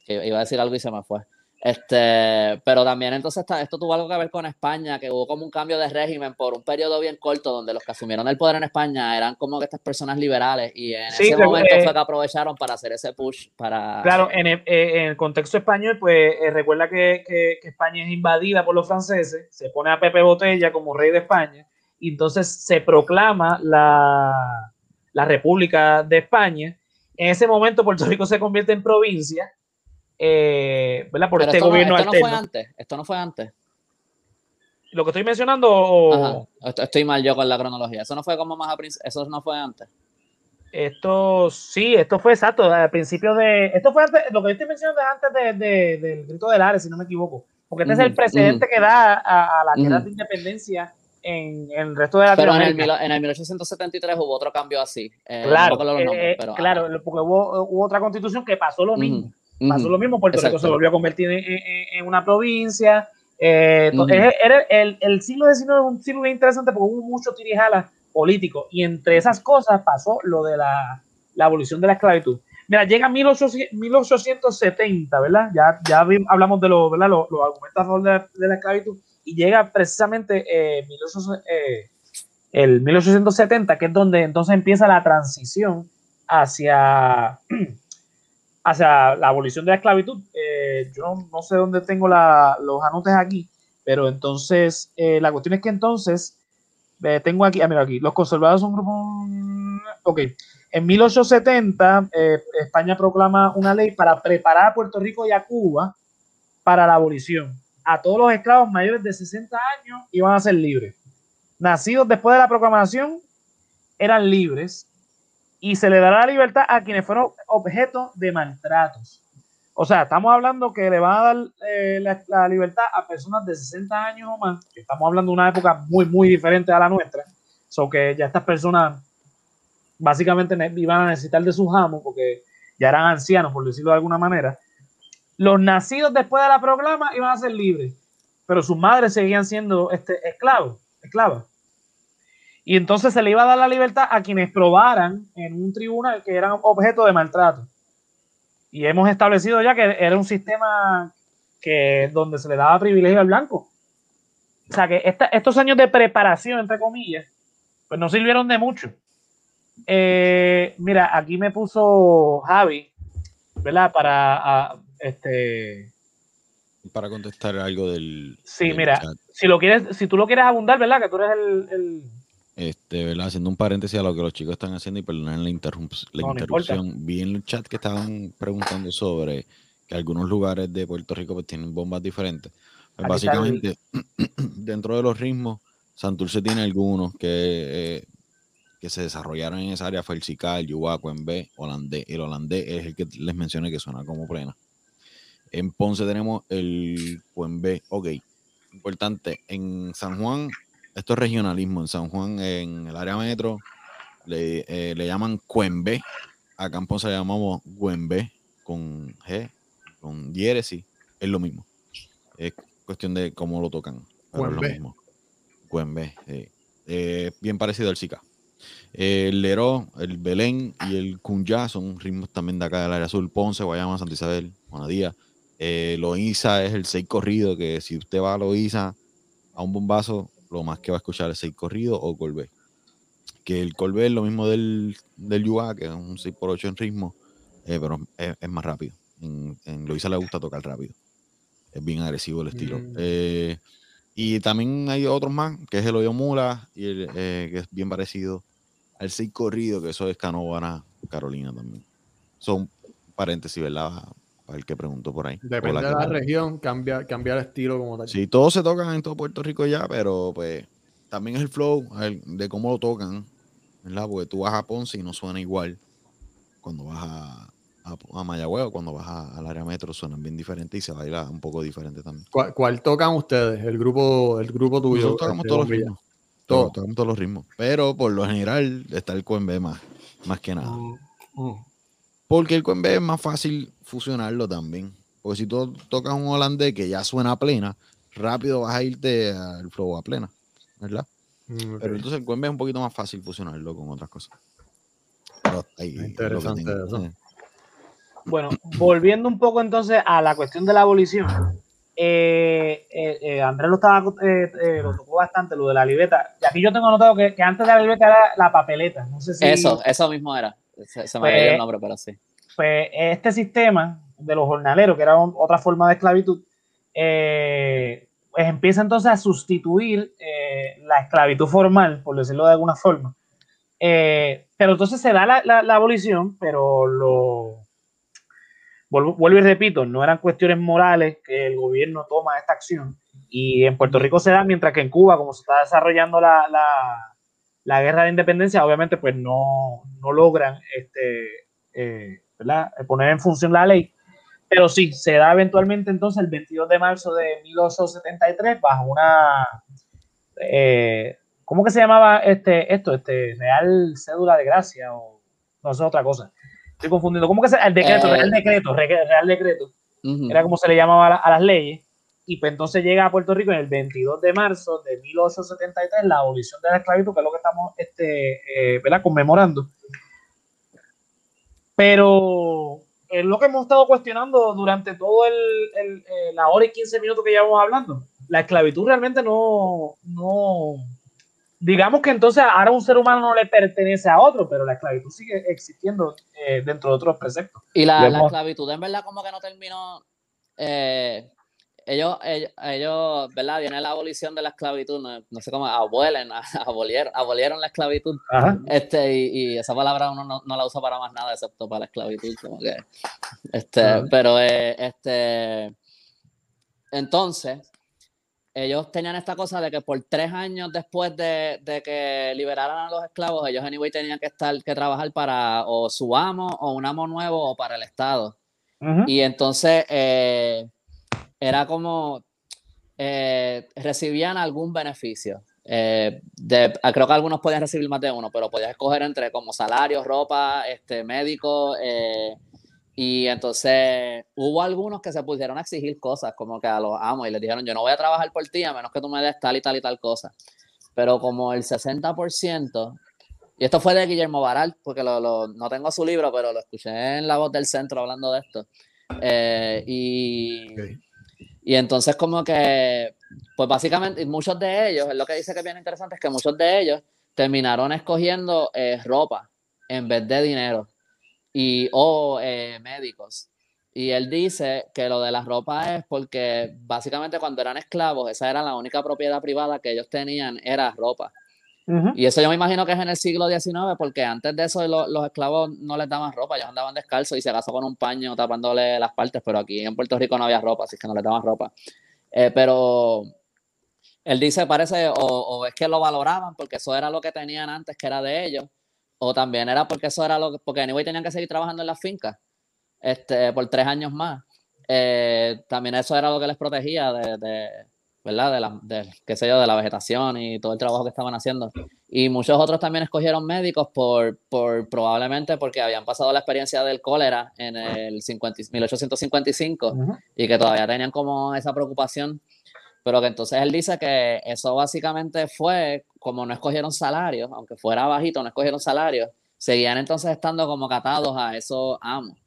iba a decir algo y se me fue. Este, pero también entonces esto tuvo algo que ver con España, que hubo como un cambio de régimen por un periodo bien corto donde los que asumieron el poder en España eran como que estas personas liberales y en ese momento eh, fue que aprovecharon para hacer ese push para... Claro, en el, eh, en el contexto español, pues eh, recuerda que, que, España es invadida por los franceses, se pone a Pepe Botella como rey de España y entonces se proclama la, la República de España. En ese momento Puerto Rico se convierte en provincia eh, ¿verdad? Por este gobierno esto no fue antes, esto no fue antes. Lo que estoy mencionando. Estoy mal yo con la cronología. Eso no fue como más a Eso no fue antes. Esto sí, esto fue exacto, al principio de. Esto fue antes, lo que estoy mencionando es antes de, del grito del Ares, si no me equivoco. Porque este es el precedente que da a, la guerra de independencia en, el resto de la Pero en el, en el 1873 hubo otro cambio así. Eh, claro, eh, claro porque hubo, hubo, otra constitución que pasó lo mismo. Pasó lo mismo, Puerto Rico se volvió a convertir en, una provincia. Eh, era el, el, siglo XIX un siglo bien interesante porque hubo mucho tirijala político y entre esas cosas pasó lo de la, la abolición de la esclavitud. Mira, llega 1870, ¿verdad? Ya, ya hablamos de lo, ¿verdad? los, argumentos de, de la esclavitud y llega precisamente eh, eh, el 1870, que es donde entonces empieza la transición hacia, hacia la abolición de la esclavitud. Eh, yo no, sé dónde tengo los anotes aquí, pero entonces la cuestión es que entonces tengo aquí, ah, mira aquí, los conservadores son un grupo... Ok, en 1870 España proclama una ley para preparar a Puerto Rico y a Cuba para la abolición a todos los esclavos mayores de 60 años iban a ser libres. Nacidos después de la proclamación eran libres y se le dará la libertad a quienes fueron objeto de maltratos. O sea, estamos hablando que le van a dar eh, la, libertad a personas de 60 años o más. Estamos hablando de una época muy, muy diferente a la nuestra. So que ya estas personas básicamente iban a necesitar de sus amos porque ya eran ancianos, por decirlo de alguna manera los nacidos después de la proclama iban a ser libres, pero sus madres seguían siendo este, esclavos, esclavas. Y entonces se le iba a dar la libertad a quienes probaran en un tribunal que eran objeto de maltrato. Y hemos establecido ya que era un sistema que donde se le daba privilegio al blanco. O sea que estos años de preparación, entre comillas, pues no sirvieron de mucho. Eh, mira, aquí me puso Javi, ¿verdad? Para este. Para contestar algo del. Sí, mira, si lo quieres, si tú lo quieres abundar, ¿verdad? Que tú eres el, Este, ¿verdad? Haciendo un paréntesis a lo que los chicos están haciendo y perdonar la, interrupción. Vi en el chat que estaban preguntando sobre que algunos lugares de Puerto Rico pues, tienen bombas diferentes. Pues, básicamente, dentro de los ritmos, Santurce tiene algunos que, eh, que se desarrollaron en esa área, fue el Cical, Yubaco, B, holandés. El holandés es el que les mencioné que suena como plena. En Ponce tenemos el Cuenbe. Ok, importante. En San Juan, esto es regionalismo. En San Juan, en el área metro, le, eh, llaman Cuenbe. Acá en Ponce le llamamos Cuenbe con G, con diéresis. Es lo mismo. Es cuestión de cómo lo tocan. Pero es lo mismo. Cuenbe. bien parecido al Zika. El Leró, el Belén y el Cunyá son ritmos también de acá del área azul. Ponce, Guayama, Santa Isabel, Juanadía. Eh, Loiza es el 6 corrido, que si usted va a Loiza a un bombazo, lo más que va a escuchar es 6 corrido o Colbé. Que el Colbé es lo mismo del, del que es un 6x8 en ritmo, eh, pero es, más rápido. En, en Loiza le gusta tocar rápido. Es bien agresivo el estilo. Mm. Eh, y también hay otros más, que es el Hoyo Mula, y eh, que es bien parecido al 6 corrido, que eso es Canovana, Carolina también. Son paréntesis, ¿verdad? El que preguntó por ahí. Depende de la región, cambia, cambia el estilo como tal. Sí, todos se tocan en todo Puerto Rico ya, pero pues también es el flow de cómo lo tocan, ¿verdad? Porque tú vas a Ponce y no suena igual cuando vas a, a, Mayagüez o cuando vas al área metro suenan bien diferentes y se baila un poco diferente también. ¿Cuál, tocan ustedes? El grupo, el grupo tuyo. Nosotros tocamos este, todos los ritmos. Todos, tocamos todos los ritmos. Pero por lo general está el QMB más, más que nada. Mm, mm. Porque el QMB es más fácil fusionarlo también. Porque si tú tocas un holandés que ya suena a plena, rápido vas a irte al flow a plena, ¿verdad? Mm, Pero entonces el QMB es un poquito más fácil fusionarlo con otras cosas. Interesante eso. Bueno, volviendo un poco entonces a la cuestión de la abolición. Eh, eh, eh Andrés lo estaba eh, lo tocó bastante, lo de la libreta. Y aquí yo tengo notado que, antes de la libreta era la papeleta. No sé si. Eso, eso mismo era. Se, me pues, el nombre, pero sí. Pues este sistema de los jornaleros, que era otra forma de esclavitud, eh, pues empieza entonces a sustituir eh, la esclavitud formal, por decirlo de alguna forma. Eh, pero entonces se da la, abolición, pero lo vuelvo, y repito, no eran cuestiones morales que el gobierno toma esta acción, Y en Puerto Rico se da, mientras que en Cuba, como se está desarrollando la, la, guerra de independencia, obviamente pues no, no logran este, eh, poner en función la ley. Pero sí, se da eventualmente entonces el 22 de marzo de 1873 bajo una... Eh, ¿Cómo que se llamaba este, esto? Este, Real Cédula de Gracia o no sé, otra cosa. Estoy confundiendo. ¿Cómo que se El decreto, eh, Real Decreto, Real Decreto. Era como se le llamaba a, las leyes. Y pues entonces llega a Puerto Rico en el 22 de marzo de 1873 la abolición de la esclavitud, que es lo que estamos este, eh, conmemorando. Pero es lo que hemos estado cuestionando durante todo el, el, eh, la hora y 15 minutos que llevamos hablando. La esclavitud realmente no, no, digamos que entonces ahora un ser humano no le pertenece a otro, pero la esclavitud sigue existiendo eh, dentro de otros preceptos. Y la, esclavitud en verdad como que no terminó, eh, ellos, ellos, ¿verdad? Viene la abolición de la esclavitud, no, sé cómo, abuelen, abolieron, abolieron la esclavitud. Este, y, esa palabra uno no, la usa para más nada excepto para la esclavitud, como que, este, pero, eh, este, entonces, ellos tenían esta cosa de que por tres años después de, de, que liberaran a los esclavos, ellos anyway tenían que estar, que trabajar para o su amo o un amo nuevo o para el Estado. Y entonces, eh, era como eh, recibían algún beneficio. Eh, creo que algunos podían recibir más de uno, pero podías escoger entre como salarios, ropa, este, médico. Eh, y entonces hubo algunos que se pusieron a exigir cosas, como que a los amos, y les dijeron: Yo no voy a trabajar por ti a menos que tú me des tal y tal y tal cosa. Pero como el 60%, y esto fue de Guillermo Baral, porque lo, no tengo su libro, pero lo escuché en la voz del centro hablando de esto. y. Y entonces como que, pues básicamente, muchos de ellos, es lo que dice que es bien interesante, es que muchos de ellos terminaron escogiendo eh, ropa en vez de dinero y o eh, médicos. Y él dice que lo de la ropa es porque básicamente cuando eran esclavos, esa era la única propiedad privada que ellos tenían, era ropa. Y eso yo me imagino que es en el siglo XIX, porque antes de eso los esclavos no les daban ropa, ellos andaban descalzos y se acaso con un paño tapándole las partes, pero aquí en Puerto Rico no había ropa, así que no les daban ropa. Eh, pero él dice, parece, o, es que lo valoraban porque eso era lo que tenían antes, que era de ellos, o también era porque eso era lo que, porque anyway tenían que seguir trabajando en las fincas este, por tres años más. Eh, también eso era lo que les protegía de ¿verdad? De la, de, qué sé yo, de la vegetación y todo el trabajo que estaban haciendo. Y muchos otros también escogieron médicos por, por probablemente porque habían pasado la experiencia del cólera en el 50, 1855 y que todavía tenían como esa preocupación. Pero que entonces él dice que eso básicamente fue como no escogieron salarios, aunque fuera bajito, no escogieron salarios, seguían entonces estando como catados a esos amos.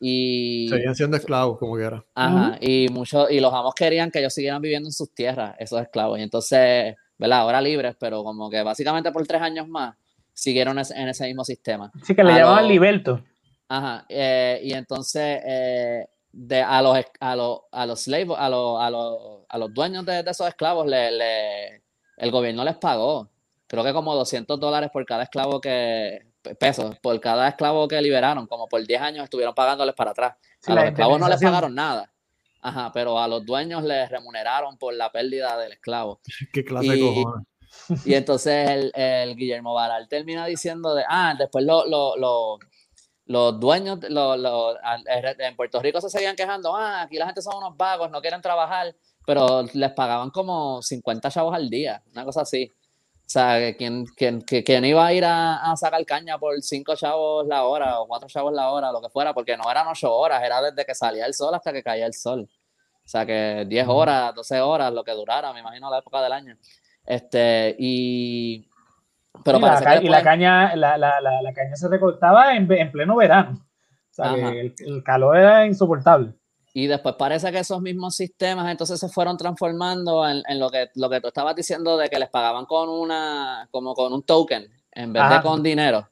Y, Seguían siendo esclavos, como quiera. Ajá, y, muchos, y los amos querían que ellos siguieran viviendo en sus tierras, esos esclavos. Y entonces, ¿verdad? Ahora libres, pero como que básicamente por tres años más siguieron en ese mismo sistema. Sí, que le llamaban liberto. Ajá, eh, y entonces eh, de, a, los, a, los, a los slaves, a los, a los, a los dueños de, esos esclavos, le, le, el gobierno les pagó, creo que como 200 dólares por cada esclavo que, pesos por cada esclavo que liberaron, como por 10 años estuvieron pagándoles para atrás. a los esclavos no les pagaron nada. Ajá, pero a los dueños les remuneraron por la pérdida del esclavo. Qué clase y, de cojones. Y entonces el, el, Guillermo Baral termina diciendo de, ah, después lo, lo, lo, los dueños lo, en Puerto Rico se seguían quejando, ah, aquí la gente son unos vagos, no quieren trabajar, pero les pagaban como 50 chavos al día, una cosa así. O sea, ¿quién, quién, iba a ir a, sacar caña por cinco chavos la hora o cuatro chavos la hora, lo que fuera? Porque no eran ocho horas, era desde que salía el sol hasta que caía el sol. O sea, que diez horas, doce horas, lo que durara, me imagino, la época del año. Este, y... Pero y, la, caña, la, la, la, caña se recortaba en, en pleno verano. O sea, que el calor era insoportable. Y después parece que esos mismos sistemas entonces se fueron transformando en, en, lo, que, lo que tú estabas diciendo de que les pagaban con una, como con un token en vez de con dinero.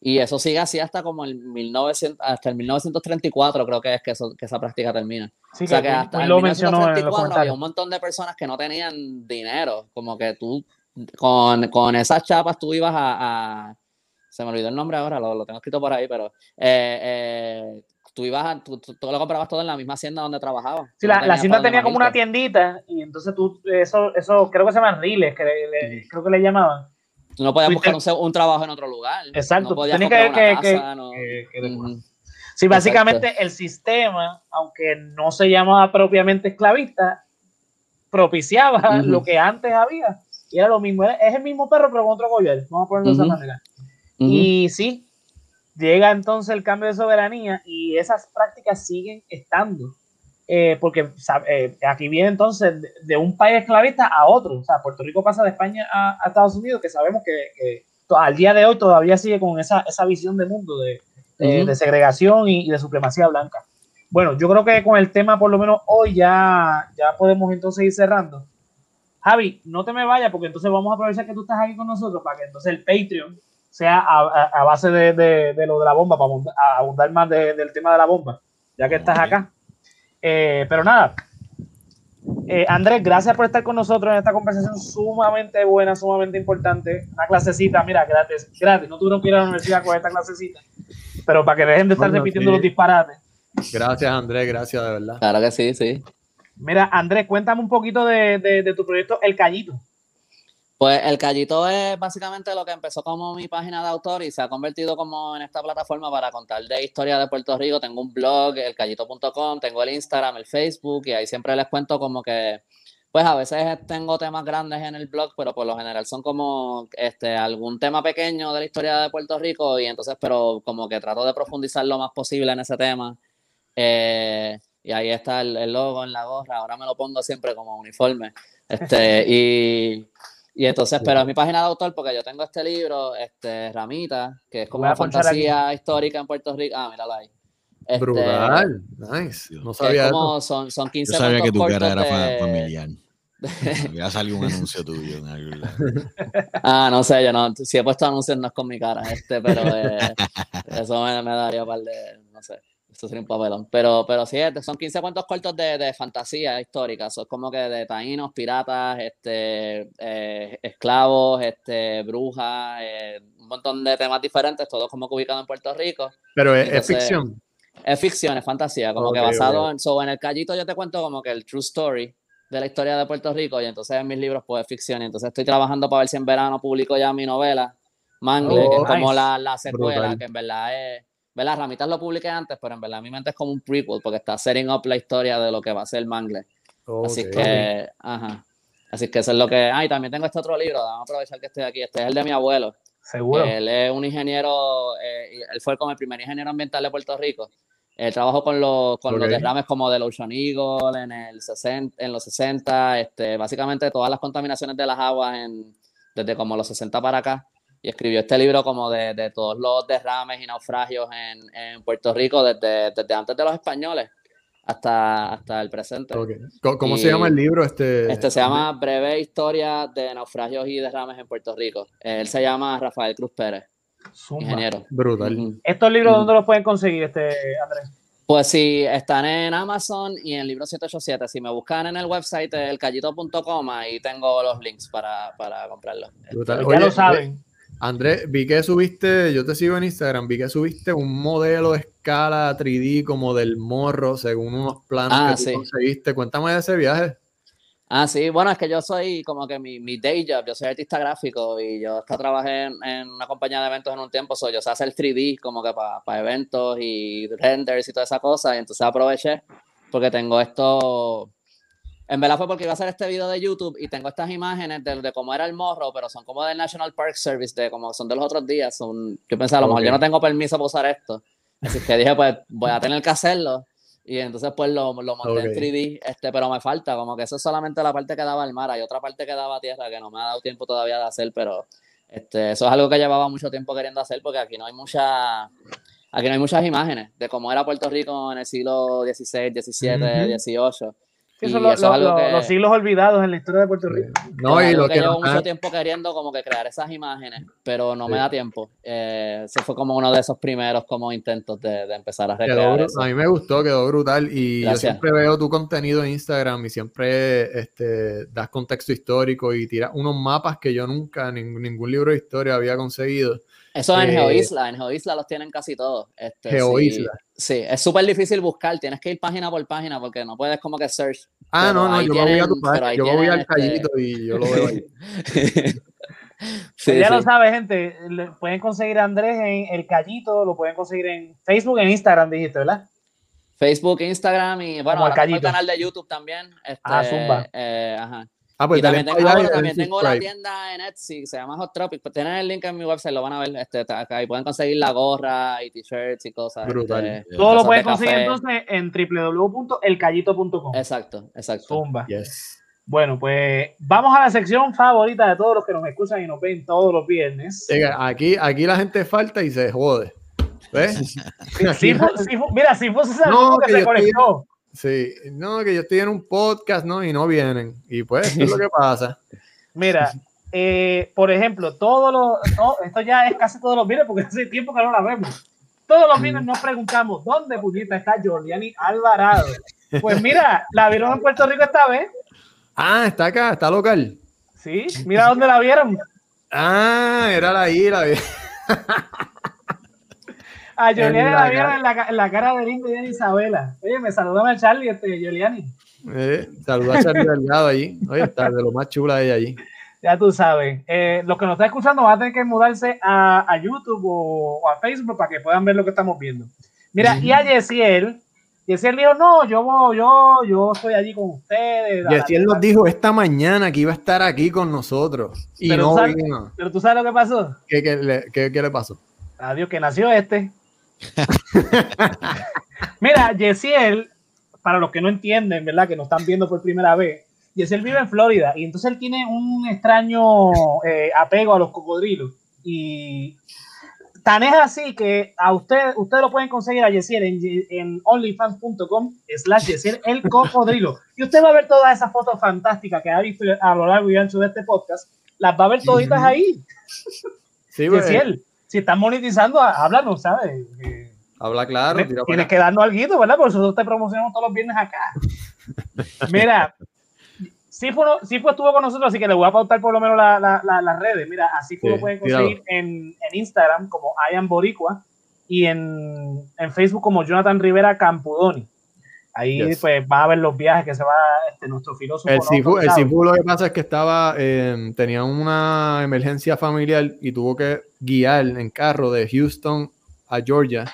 Y eso sigue así hasta como el 1900, hasta el 1934 creo que es que, eso, que esa práctica termina. o sea que, hasta el 1934 había un montón de personas que no tenían dinero, como que tú con, con esas chapas tú ibas a, a, se me olvidó el nombre ahora, lo, lo tengo escrito por ahí, pero eh, eh, tú ibas a, tú, tú, lo comprabas todo en la misma hacienda donde trabajabas. Sí, la, la hacienda tenía como una tiendita y entonces tú, eso, eso creo que se llaman riles, que le, creo que le llamaban. Tú no podías buscar un, un, trabajo en otro lugar. Exacto. No podías que, comprar que, una que, casa, no. que- que- Sí, básicamente el sistema, aunque no se llamaba propiamente esclavista, propiciaba lo que antes había. Y era lo mismo, era- es el mismo perro, pero con otro collar. Vamos a ponerlo de esa manera. Y sí, llega entonces el cambio de soberanía y esas prácticas siguen estando. Eh, porque eh, aquí viene entonces de, de un país esclavista a otro. O sea, Puerto Rico pasa de España a, a Estados Unidos, que sabemos que, al día de hoy todavía sigue con esa, esa visión de mundo de, de- Ujú. de segregación y, y de supremacía blanca. Bueno, yo creo que con el tema, por lo menos hoy, ya, ya podemos entonces ir cerrando. Javi, no te me vayas porque entonces vamos a aprovechar que tú estás aquí con nosotros para que entonces el Patreon sea a, a- a base de, de- de lo de la bomba, para abundar, más de- del tema de la bomba, ya que estás acá. Eh, pero nada, Eh, Andrés, gracias por estar con nosotros en esta conversación sumamente buena, sumamente importante. Una clasecita, mira, gratis, gratis. No tuvieron que ir a la universidad con esta clasecita, pero para que dejen de estar Bueno, repitiendo sí. los disparates. Gracias, Andrés, gracias de verdad. Claro que sí, sí. Mira, Andrés, cuéntame un poquito de, de- de tu proyecto El Callito. Pues el Callito es básicamente lo que empezó como mi página de autor y se ha convertido como en esta plataforma para contar de historia de Puerto Rico. Tengo un blog, elcallito.com, tengo el Instagram, el Facebook y ahí siempre les cuento como que, pues a veces tengo temas grandes en el blog, pero por lo general son como este, algún tema pequeño de la historia de Puerto Rico y entonces, pero como que trato de profundizar lo más posible en ese tema. Eh, y ahí está el, el logo en la gorra, ahora me lo pongo siempre como uniforme. Este, y, y entonces, pero es mi página de autor porque yo tengo este libro, este, Ramita, que es como una fantasía histórica en Puerto Rico. Ah, mírala ahí. Este, Brutal, nice. No sabía como, son, son 15 Yo sabía que tu cara era de- familiar. Había salido un anuncio tuyo en algún lado. Ah, no sé, yo no, si he puesto anuncios no es con mi cara, este, pero eh, eso me, me daría un par de, no sé, esto sería un papelón. Pero, pero sí, este, son 15 cuentos cortos de, de fantasía histórica, son como que de taínos, piratas, este, eh, esclavos, este, brujas, eh, un montón de temas diferentes, todos como que ubicados en Puerto Rico. Pero es, ficción. Es ficción, es fantasía, como que basado ok. en, so, en el callito yo te cuento como que el true story de la historia de Puerto Rico y entonces en mis libros pues es ficción y entonces estoy trabajando para ver si en verano publico ya mi novela Mangle, Oh, que es como nice. la, la secuela, Brutal. que en verdad es, ¿verdad? Ramitas lo publiqué antes, pero en verdad mi mente es como un prequel porque está setting up la historia de lo que va a ser Mangle. Así que, ajá. Así que eso es lo que. Ah, y también tengo este otro libro, vamos a aprovechar que estoy aquí. Este es el de mi abuelo. Seguro. Él es un ingeniero, eh, él fue como el primer ingeniero ambiental de Puerto Rico. Él trabajó con, los, con los derrames como del Ocean Eagle en, el 60, en los 60, este, básicamente todas las contaminaciones de las aguas en, desde como los 60 para acá. Y escribió este libro como de, de todos los derrames y naufragios en, en Puerto Rico desde, desde antes de los españoles hasta, hasta el presente. ¿Cómo, Y- se llama el libro? Este, Este se llama Breve Historia de Naufragios y Derrames en Puerto Rico. Él se llama Rafael Cruz Pérez, Zumba. ingeniero. Brutal. ¿Estos libros Mm. dónde los pueden conseguir, este, Andrés? Pues sí, están en Amazon y en Libro 787. Si me buscan en el website elcallito.com, ahí tengo los links para, para comprarlos. Brutal. ya Oye, lo saben. Andrés, vi que subiste, yo te sigo en Instagram, vi que subiste un modelo de escala 3D como del morro, según unos planos Ah, que tú sí. conseguiste. Cuéntame de ese viaje. Ah, sí, bueno, es que yo soy como que mi, mi day job, yo soy artista gráfico y yo hasta trabajé en, en una compañía de eventos en un tiempo, so yo sé hacer 3D como que para eventos y renders y toda esa cosa, y entonces aproveché porque tengo esto, en verdad fue porque iba a hacer este video de YouTube y tengo estas imágenes de, de cómo era el morro, pero son como del National Park Service, de como son de los otros días, son, yo pensé a lo mejor yo no tengo permiso para usar esto, así que dije pues voy a tener que hacerlo. Y entonces pues lo, lo monté en Ok. 3D, este, pero me falta, como que eso es solamente la parte que daba al mar, hay otra parte que daba a tierra que no me ha dado tiempo todavía de hacer, pero este, eso es algo que llevaba mucho tiempo queriendo hacer porque aquí no hay mucha, aquí no hay muchas imágenes de cómo era Puerto Rico en el siglo XVI, XVII. XVIII. Sí, Y son los, eso es algo los- que- los siglos olvidados en la historia de Puerto Rico. No, es y lo que que llevo mucho tiempo queriendo como que crear esas imágenes, pero no me Sí. da tiempo. Eh, ese fue como uno de esos primeros como intentos de, de empezar a Quedó recrear bru- eso. a mí me gustó, quedó brutal y yo Gracias. siempre veo tu contenido en Instagram y siempre este, das contexto histórico y tiras unos mapas que yo nunca, ningún, ningún libro de historia había conseguido Eso en Eh, GeoIsla, en GeoIsla los tienen casi todos. Este, GeoIsla. Sí, sí, es súper difícil buscar, tienes que ir página por página porque no puedes como que search. Ah, no, no, yo me voy a tienen- tu página, yo me voy tienen, al este, callito y yo lo veo ahí. Sí, Pues ya sí. lo sabe, gente. le- pueden conseguir a Andrés en El Callito, lo pueden conseguir en Facebook, en Instagram, dijiste, ¿verdad? Facebook, Instagram y bueno, el canal de YouTube también. Este, Ah, zumba. eh, ajá. Ah, pues y también, tengo, ah, también tengo la tienda en Etsy, se llama Hot Tropic. Pues tienen el link en mi website, lo van a ver. Este, acá, y pueden conseguir la gorra y t-shirts y cosas. Brutal. este, Todo lo pueden de conseguir entonces en www.elcallito.com. Exacto, exacto. Zumba. Yes. Bueno, pues vamos a la sección favorita de todos los que nos escuchan y nos ven todos los viernes. Llega, Aquí, aquí la gente falta y se jode. ¿Ves? Mira, si fuese ese No, que, que se conectó. Sí, no, que yo estoy en un podcast, ¿no? Y no vienen. Y pues, eso es lo que pasa. Mira, eh, por ejemplo, todos los, no, esto ya es casi todos los viernes porque hace tiempo que no la vemos. Todos los viernes nos preguntamos, ¿dónde puñeta está Jordiani Alvarado? Pues mira, la vieron en Puerto Rico esta vez, Ah, está acá, está local. ¿sí? Mira dónde la vieron. Ah, era la ira. A Giuliani En la, vieron en la, ca- en la cara de Lindo y de Isabela. Oye, me saludan a Charlie, este, Giuliani. Eh, saluda a Charlie Delgado allí. Oye, está de lo más chula ella allí. Ya tú sabes. Eh, los que nos están escuchando van a tener que mudarse a, a YouTube o, o a Facebook para que puedan ver lo que estamos viendo. Mira, y a Yesiel, Yesiel dijo, no, yo, voy- yo, yo estoy allí con ustedes. Y así él nos dijo esta mañana que iba a estar aquí con nosotros. Y Pero no tú sabes- vino. Pero tú sabes lo que pasó. ¿Qué, qué le, qué- qué le pasó? Adiós, que nació este. Mira, Yesiel, para los que no entienden, ¿verdad? Que nos están viendo por primera vez, Yesiel vive en Florida y entonces él tiene un extraño eh, apego a los cocodrilos. Y tan es así que a usted, ustedes lo pueden conseguir a Yesiel en, en onlyfans.com slash Yesiel el cocodrilo. Y usted va a ver todas esas fotos fantásticas que ha visto a lo largo y ancho de este podcast. Las va a ver toditas ahí. Sí, Yesiel, si están monetizando, háblanos, ¿sabes? Que- habla claro. Tienes, tira tienes que darnos algo, ¿verdad? Por eso nosotros te promocionamos todos los viernes acá. Mira, Sifu, no- Sifu estuvo con nosotros, así que le voy a pautar por lo menos la- la- la- las redes. Mira, a Sifu Sí, lo pueden conseguir en, en Instagram como I am Boricua y en, en Facebook como Jonathan Rivera Campudoni. Ahí Yes. pues va a ver los viajes que se va este, nuestro filósofo. El ¿no? Sifu, el. Sifu lo que pasa es que estaba, eh, tenía una emergencia familiar y tuvo que guiar en carro de Houston a Georgia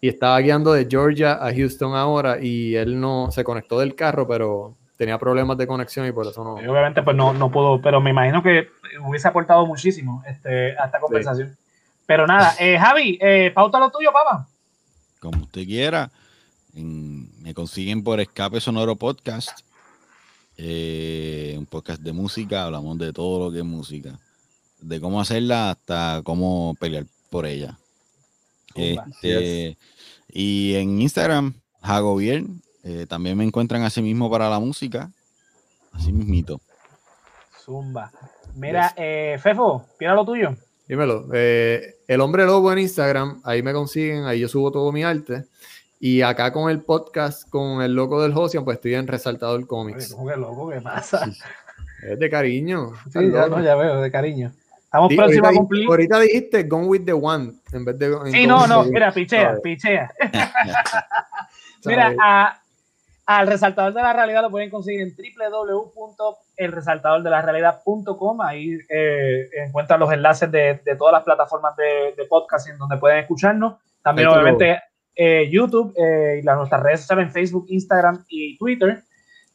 y estaba guiando de Georgia a Houston ahora y él no se conectó del carro, pero tenía problemas de conexión y por eso no. Y obviamente pues no, no puedo, pero me imagino que hubiese aportado muchísimo este, a esta conversación. Pero nada, eh, Javi, eh, pauta lo tuyo, papá. Como usted quiera. En- me consiguen por Escape Sonoro Podcast. eh, un podcast de música. Hablamos de todo lo que es música. De cómo hacerla hasta cómo pelear por ella. Zumba. Este, y en Instagram, Jagobier. eh, también me encuentran así mismo para la música. Así mismito. Zumba. Mira, Yes. eh, Fefo, lo tuyo. Dímelo. eh, el hombre lobo en Instagram, ahí me consiguen, ahí yo subo todo mi arte. Y acá con el podcast, con el loco del Josian, pues estoy en Resaltador Oye, Comics. ¿cómo que loco? ¿Qué pasa? Es de cariño. Sí, ya, no, ya veo, de cariño. Estamos Di- próximos a cumplir. ahorita dijiste Gone with the One en vez de. en Sí, no, no, mira, pichea, pichea. Mira, al resaltador de la realidad lo pueden conseguir en www.elresaltadordelarealidad.com. Ahí eh, encuentran los enlaces de, de todas las plataformas de, de podcast en donde pueden escucharnos. También, obviamente, eh, YouTube eh, y las, nuestras redes sociales en Facebook, Instagram y Twitter.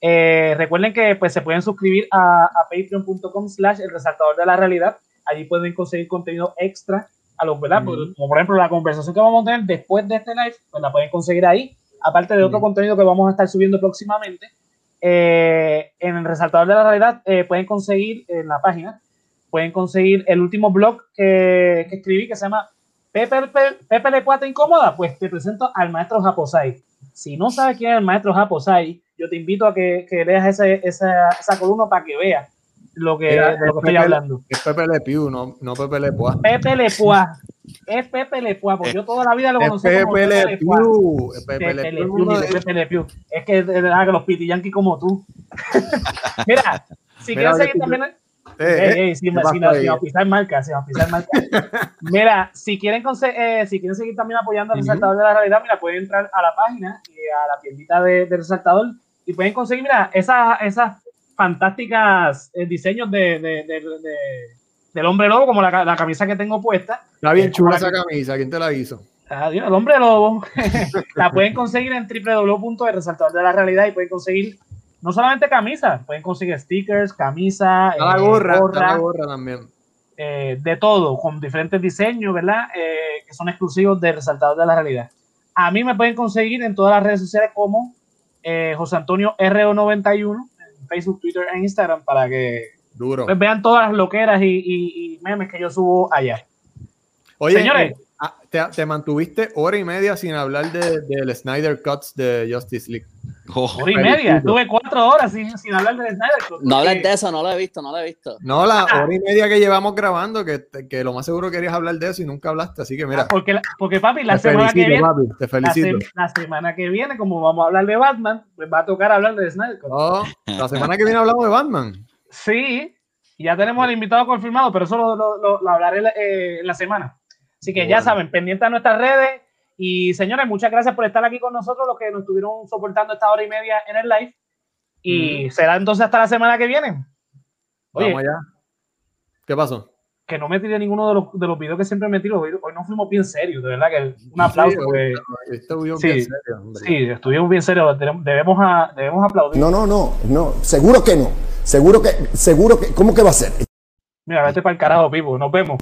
Eh, recuerden que pues, se pueden suscribir a, a patreon.com slash el resaltador de la realidad. Allí pueden conseguir contenido extra a los, ¿verdad? Ujú. Como por ejemplo la conversación que vamos a tener después de este live, pues la pueden conseguir ahí, aparte de otro contenido que vamos a estar subiendo próximamente. Eh, en el resaltador de la realidad pueden conseguir en la página, pueden conseguir el último blog que, que escribí que se llama Pepe, Pepe, Pepe le Puata Incómoda, pues te presento al maestro Japosai. Si no sabes quién es el maestro Japosai, yo te invito a que, que leas ese- esa, esa columna para que veas lo que, de lo que estoy Pepe- hablando. Es Pepe Le Pew, no, no Pepe Le Pois. Pepe Le Pua. Es Pepe Le Pua, porque yo toda la vida lo Es conocí como Pepe Pepe Le Le Pua. Pew. Es Pepe Pepe Le Pew. De Pepe Le Pew. Es que de verdad que los pitiyanquis como tú. Mira, si Mira, quieres seguir también. Eh, sin, pisar marca, pisar marca. mira, si quieren, eh, si quieren seguir también apoyando al resaltador de la realidad, mira, pueden entrar a la página y a la tiendita de, del resaltador y pueden conseguir, mira, esas, esas fantásticas eh, diseños de, de, de, del hombre lobo, como la, la, camisa que tengo puesta. Está bien chula esa camisa, ¿quién te la hizo? Adiós, el hombre lobo. la pueden conseguir en www.resaltador de la realidad y pueden conseguir no solamente camisas, pueden conseguir stickers, camisa, la eh, gorra, gorra, gorra también. Eh, de todo, con diferentes diseños, ¿verdad? Eh, que son exclusivos de Resaltador de la Realidad. A mí me pueden conseguir en todas las redes sociales como José Antonio RO91, en Facebook, Twitter e Instagram, para que Duro. Pues vean todas las loqueras y, y, memes que yo subo allá. Oye, Señores, ah, te, mantuviste hora y media sin hablar del de, Snyder Cuts de Justice League. Oh, hora y media, estuve cuatro horas sin, sin hablar de Snyder Cut. No hables de eso, no lo he visto, no lo he visto. No, la ah. hora y media que llevamos grabando, que, que, lo más seguro querías hablar de eso y nunca hablaste, así que mira. Ah, porque, porque papi, la semana que viene. te felicito. La, semana que viene, como vamos a hablar de Batman, pues va a tocar hablar de Snyder Cut. Oh, la semana que viene hablamos de Batman. Sí, ya tenemos al invitado confirmado, pero eso lo, lo, hablaré eh, en la semana. Así que ya saben, pendientes a nuestras redes y señores, muchas gracias por estar aquí con nosotros, los que nos estuvieron soportando esta hora y media en el live. Y será entonces hasta la semana que viene. Vamos allá. ¿Qué pasó? Que no me tiré ninguno de los, de los videos que siempre me tiro. Hoy, hoy no fuimos bien serios, de verdad que un aplauso. Sí, estuvimos bien serios. Sí, estuvimos bien serios. Debemos, a, debemos aplaudir. No, no, no, no. Seguro que no. Seguro que, seguro que, ¿cómo que va a ser? Mira, vete para el carajo, Pipo. Nos vemos.